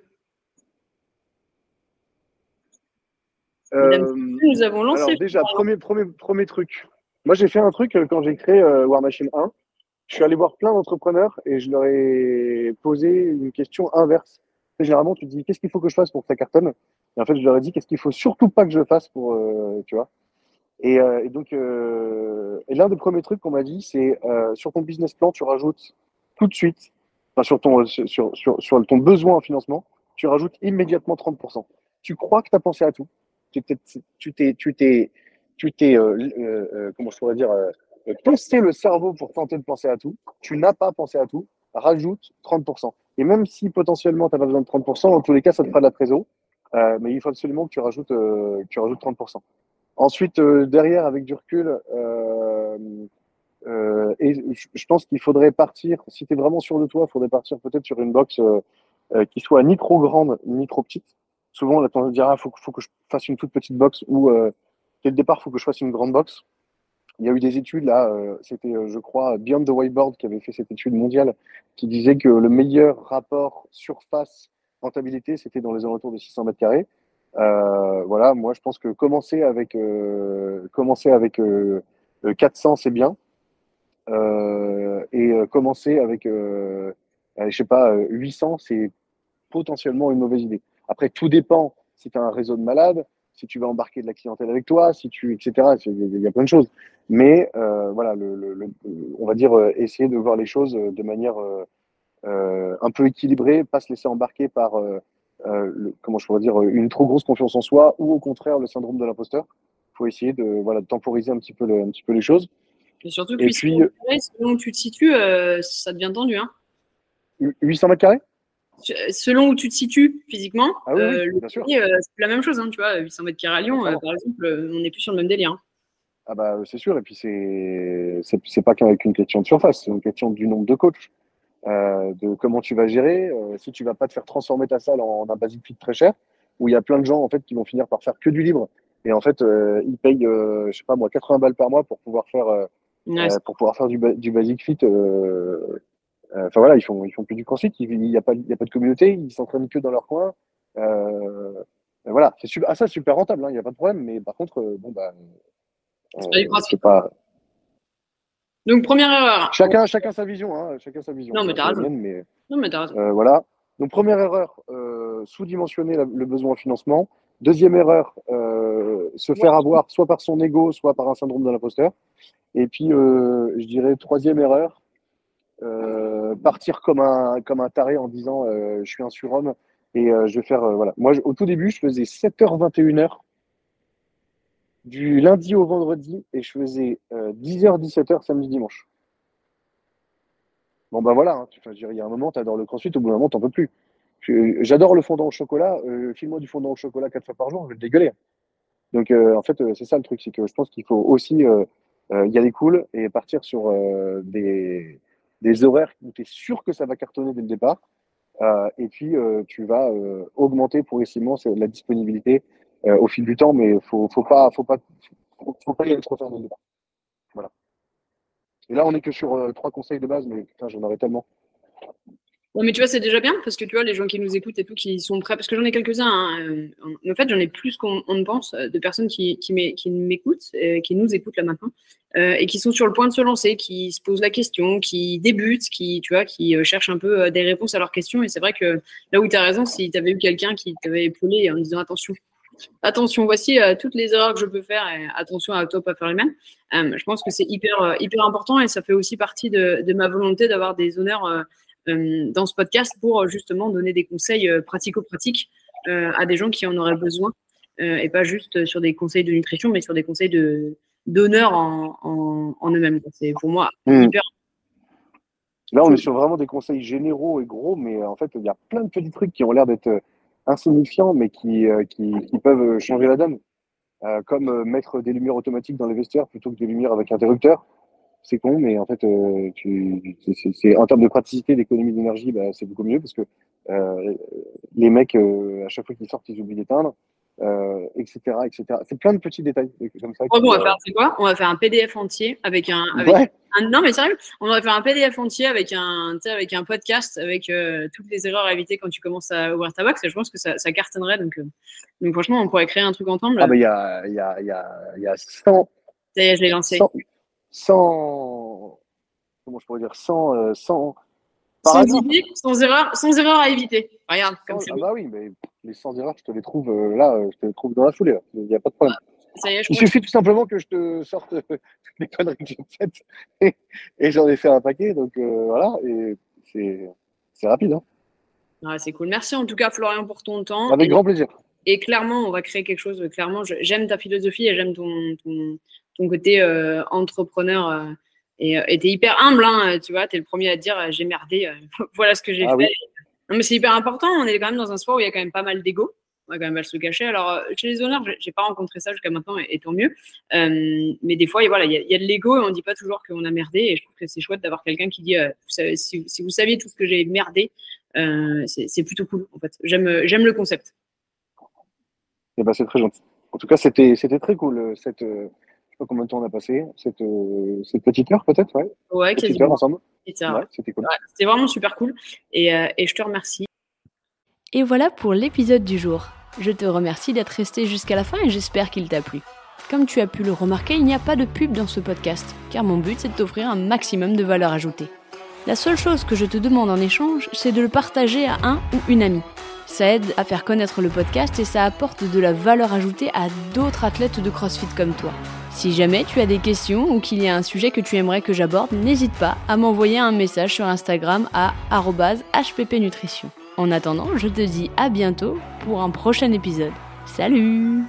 Speaker 3: Euh,
Speaker 2: Nous avons lancé.
Speaker 3: Alors déjà, premier, premier, premier truc. Moi, j'ai fait un truc euh, quand j'ai créé War Machine 1. je suis allé voir plein d'entrepreneurs et je leur ai posé une question inverse. généralement, tu te dis qu'est-ce qu'il faut que je fasse pour que ça cartonne? Et en fait, je leur ai dit qu'est-ce qu'il faut surtout pas que je fasse pour, euh, tu vois? Et, euh, et donc, euh, l'un des premiers trucs qu'on m'a dit, c'est euh, sur ton business plan, tu rajoutes tout de suite, enfin, sur ton sur, ton besoin en financement, tu rajoutes immédiatement 30%. Tu crois que tu as pensé à tout. Tu t'es, tu t'es, tu t'es, euh, euh, comment je pourrais dire, tester le cerveau pour tenter de penser à tout. Tu n'as pas pensé à tout. Rajoute 30%. Et même si potentiellement tu n'as pas besoin de 30%, en tous les cas, ça te fera de la trésor. Euh, mais il faut absolument que tu rajoutes, euh, tu rajoutes 30%. Ensuite, euh, derrière, avec du recul, euh, euh, et je pense qu'il faudrait partir, si tu es vraiment sûr de toi, il faudrait partir peut-être sur une box qui soit ni trop grande ni trop petite. Souvent, on a tendance à dire, ah, faut, faut que je fasse une toute petite box ou dès le départ, il faut que je fasse une grande box il y a eu des études là, c'était je crois Beyond the Whiteboard qui avait fait cette étude mondiale qui disait que le meilleur rapport surface rentabilité c'était dans les alentours de 600 mètres carrés. Euh, voilà, moi je pense que commencer avec commencer avec 400 c'est bien et commencer avec je sais pas 800 c'est potentiellement une mauvaise idée. Après tout dépend si tu as un réseau de malades, si tu vas embarquer de la avec toi, si tu, etc. Il y a plein de choses. Mais euh, voilà, on va dire euh, essayer de voir les choses euh, de manière un peu équilibrée, pas se laisser embarquer par, comment je pourrais dire, une trop grosse confiance en soi ou au contraire le syndrome de l'imposteur. Il faut essayer de, voilà, de temporiser un petit peu, un petit peu les choses.
Speaker 2: Et surtout, puis, selon où tu te situes, ça devient tendu. Hein
Speaker 3: 800 mètres carrés?
Speaker 2: Selon où tu te situes physiquement, ah euh, c'est la même chose. Hein, tu vois, 800 mètres carrés à Lyon, euh, par exemple, euh, on n'est plus sur le même délire. Hein.
Speaker 3: Ah bah c'est sûr, et puis c'est c'est pas qu'avec une question de surface, c'est une question du nombre de coachs, de comment tu vas gérer, si tu vas pas te faire transformer ta salle en un basic fit très cher, où il y a plein de gens en fait qui vont finir par faire que du libre, et en fait ils payent, je sais pas moi, 80 balles par mois pour pouvoir faire pour pouvoir faire du, du basic fit euh, enfin voilà, ils font, ils font plus du crossfit, il n'y a, pas, il y a pas de communauté, ils s'entraînent que dans leur coin. Euh, voilà, c'est super, ah, ça super rentable, hein, il n'y a pas de problème, mais par contre, euh, bon bah.
Speaker 2: C'est pas, Donc première erreur.
Speaker 3: Chacun, chacun sa vision, hein, chacun sa vision.
Speaker 2: Non mais t'as raison.
Speaker 3: Mais,
Speaker 2: non mais t'as raison.
Speaker 3: voilà. Donc première erreur, sous-dimensionner le besoin en financement. Deuxième erreur, se faire avoir soit par son ego, soit par un syndrome de l'imposteur. Et puis, je dirais troisième erreur, euh, partir comme un, comme un taré en disant euh, je suis un surhomme et euh, je vais faire. voilà. Moi, au tout début, je faisais 7h, 21h du lundi au vendredi et je faisais 10h, 17h samedi, dimanche. Bon, ben voilà, hein, il y a un moment, tu adores le crossfit, au bout d'un moment, t'en peux plus. J'adore le fondant au chocolat, euh, file-moi du fondant au chocolat quatre fois par jour, je vais le dégueuler. Donc, en fait, c'est ça le truc, c'est que je pense qu'il faut aussi y aller cool et partir sur des, des horaires où tu es sûr que ça va cartonner dès le départ. Euh, et puis, euh, tu vas euh, augmenter progressivement la disponibilité au fil du temps, mais faut, faut pas, faut pas, faut, pas y aller trop tard. Voilà. Et là, on est que sur trois conseils de base, mais j'en aurais tellement.
Speaker 2: Ouais, mais tu vois, c'est déjà bien parce que tu vois, les gens qui nous écoutent et tout, qui sont prêts, parce que j'en ai quelques-uns. Hein, euh, en fait, j'en ai plus qu'on ne pense euh, de personnes qui, qui m'écoutent, euh, qui nous écoutent là maintenant, et qui sont sur le point de se lancer, qui se posent la question, qui débutent, qui, tu vois, qui cherchent un peu des réponses à leurs questions. Et c'est vrai que là où tu as raison, si tu avais eu quelqu'un qui t'avait épaulé en disant attention, attention, voici toutes les erreurs que je peux faire et attention à toi pas faire les mêmes. je pense que c'est hyper, hyper important et ça fait aussi partie de, de ma volonté d'avoir des honneurs euh, dans ce podcast pour euh, justement donner des conseils euh, pratico-pratiques à des gens qui en auraient besoin et pas juste sur des conseils de nutrition, mais sur des conseils de d'honneur en, en, eux-mêmes. C'est pour moi hmm. hyper
Speaker 3: Là, on est sur vraiment des conseils généraux et gros, mais en fait, il y a plein de petits trucs qui ont l'air d'être insignifiants, mais qui, qui, qui, peuvent changer la donne. comme mettre des lumières automatiques dans les vestiaires plutôt que des lumières avec interrupteur c'est con, mais en fait, euh, c'est, en termes de praticité, d'économie d'énergie, bah, c'est beaucoup mieux parce que euh, les mecs, euh, à chaque fois qu'ils sortent, ils oublient d'éteindre, euh, etc., etc. C'est plein de petits détails comme ça.
Speaker 2: Oh, bon, on va faire, c'est quoi? On va faire un PDF entier avec un. Avec ouais. un non, mais sérieux, on va faire un PDF entier avec un, avec un podcast avec euh, toutes les erreurs à éviter quand tu commences à ouvrir ta box. Je pense que ça, ça cartonnerait. Donc, euh, donc, franchement, on pourrait créer un truc ensemble. Là.
Speaker 3: Ah, bah, il y a, y, a, y, a, y a 100.
Speaker 2: Ça y est, je l'ai lancé.
Speaker 3: 100, 100. Comment je pourrais dire 100. 100 euh,
Speaker 2: sans, idée, sans, erreur, sans erreur à éviter. Regarde,
Speaker 3: comme ah, bah oui, mais les sans erreur, je te les trouve euh, là, euh, je te les trouve dans la foulée. Il n'y a pas de problème. Est, Il suffit tout simplement que je te sorte euh, <laughs> les conneries que j'ai faites. <laughs> Et, et j'en ai fait un paquet, donc voilà, et c'est rapide. Hein.
Speaker 2: Ah, c'est cool. Merci en tout cas, Florian, pour ton temps.
Speaker 3: Avec grand plaisir.
Speaker 2: Et clairement, on va créer quelque chose. Clairement, j'aime ta philosophie et j'aime ton, ton, côté entrepreneur euh, et euh, tu es hyper humble, hein, tu vois. Tu es le premier à dire j'ai merdé, <laughs> voilà ce que j'ai ah fait. Non, mais c'est hyper important. On est quand même dans un sport où il y a quand même pas mal d'ego. On va quand même mal se cacher. Alors, chez les honneurs, j'ai pas rencontré ça jusqu'à maintenant et, tant mieux. mais des fois, voilà, il y, a de l'ego et on dit pas toujours qu'on a merdé. Et je trouve que c'est chouette d'avoir quelqu'un qui dit si, si, vous saviez tout ce que j'ai merdé, c'est plutôt cool en fait. J'aime le concept.
Speaker 3: Eh ben, c'est très gentil. En tout cas, c'était très cool. Euh, cette, euh, pas combien de temps on a passé. Cette, euh, cette petite heure, peut-être, ouais.
Speaker 2: Ouais,
Speaker 3: petite heure ensemble.
Speaker 2: c'était cool. c'était vraiment super cool. Et, et je te remercie.
Speaker 1: Et voilà pour l'épisode du jour. Je te remercie d'être resté jusqu'à la fin et j'espère qu'il t'a plu. Comme tu as pu le remarquer, il n'y a pas de pub dans ce podcast, car mon but c'est de t'offrir un maximum de valeur ajoutée. La seule chose que je te demande en échange, c'est de le partager à un ou une amie. Ça aide à faire connaître le podcast et ça apporte de la valeur ajoutée à d'autres athlètes de CrossFit comme toi. Si jamais tu as des questions ou qu'il y a un sujet que tu aimerais que j'aborde, n'hésite pas à m'envoyer un message sur Instagram à hppnutrition. En attendant, je te dis à bientôt pour un prochain épisode. Salut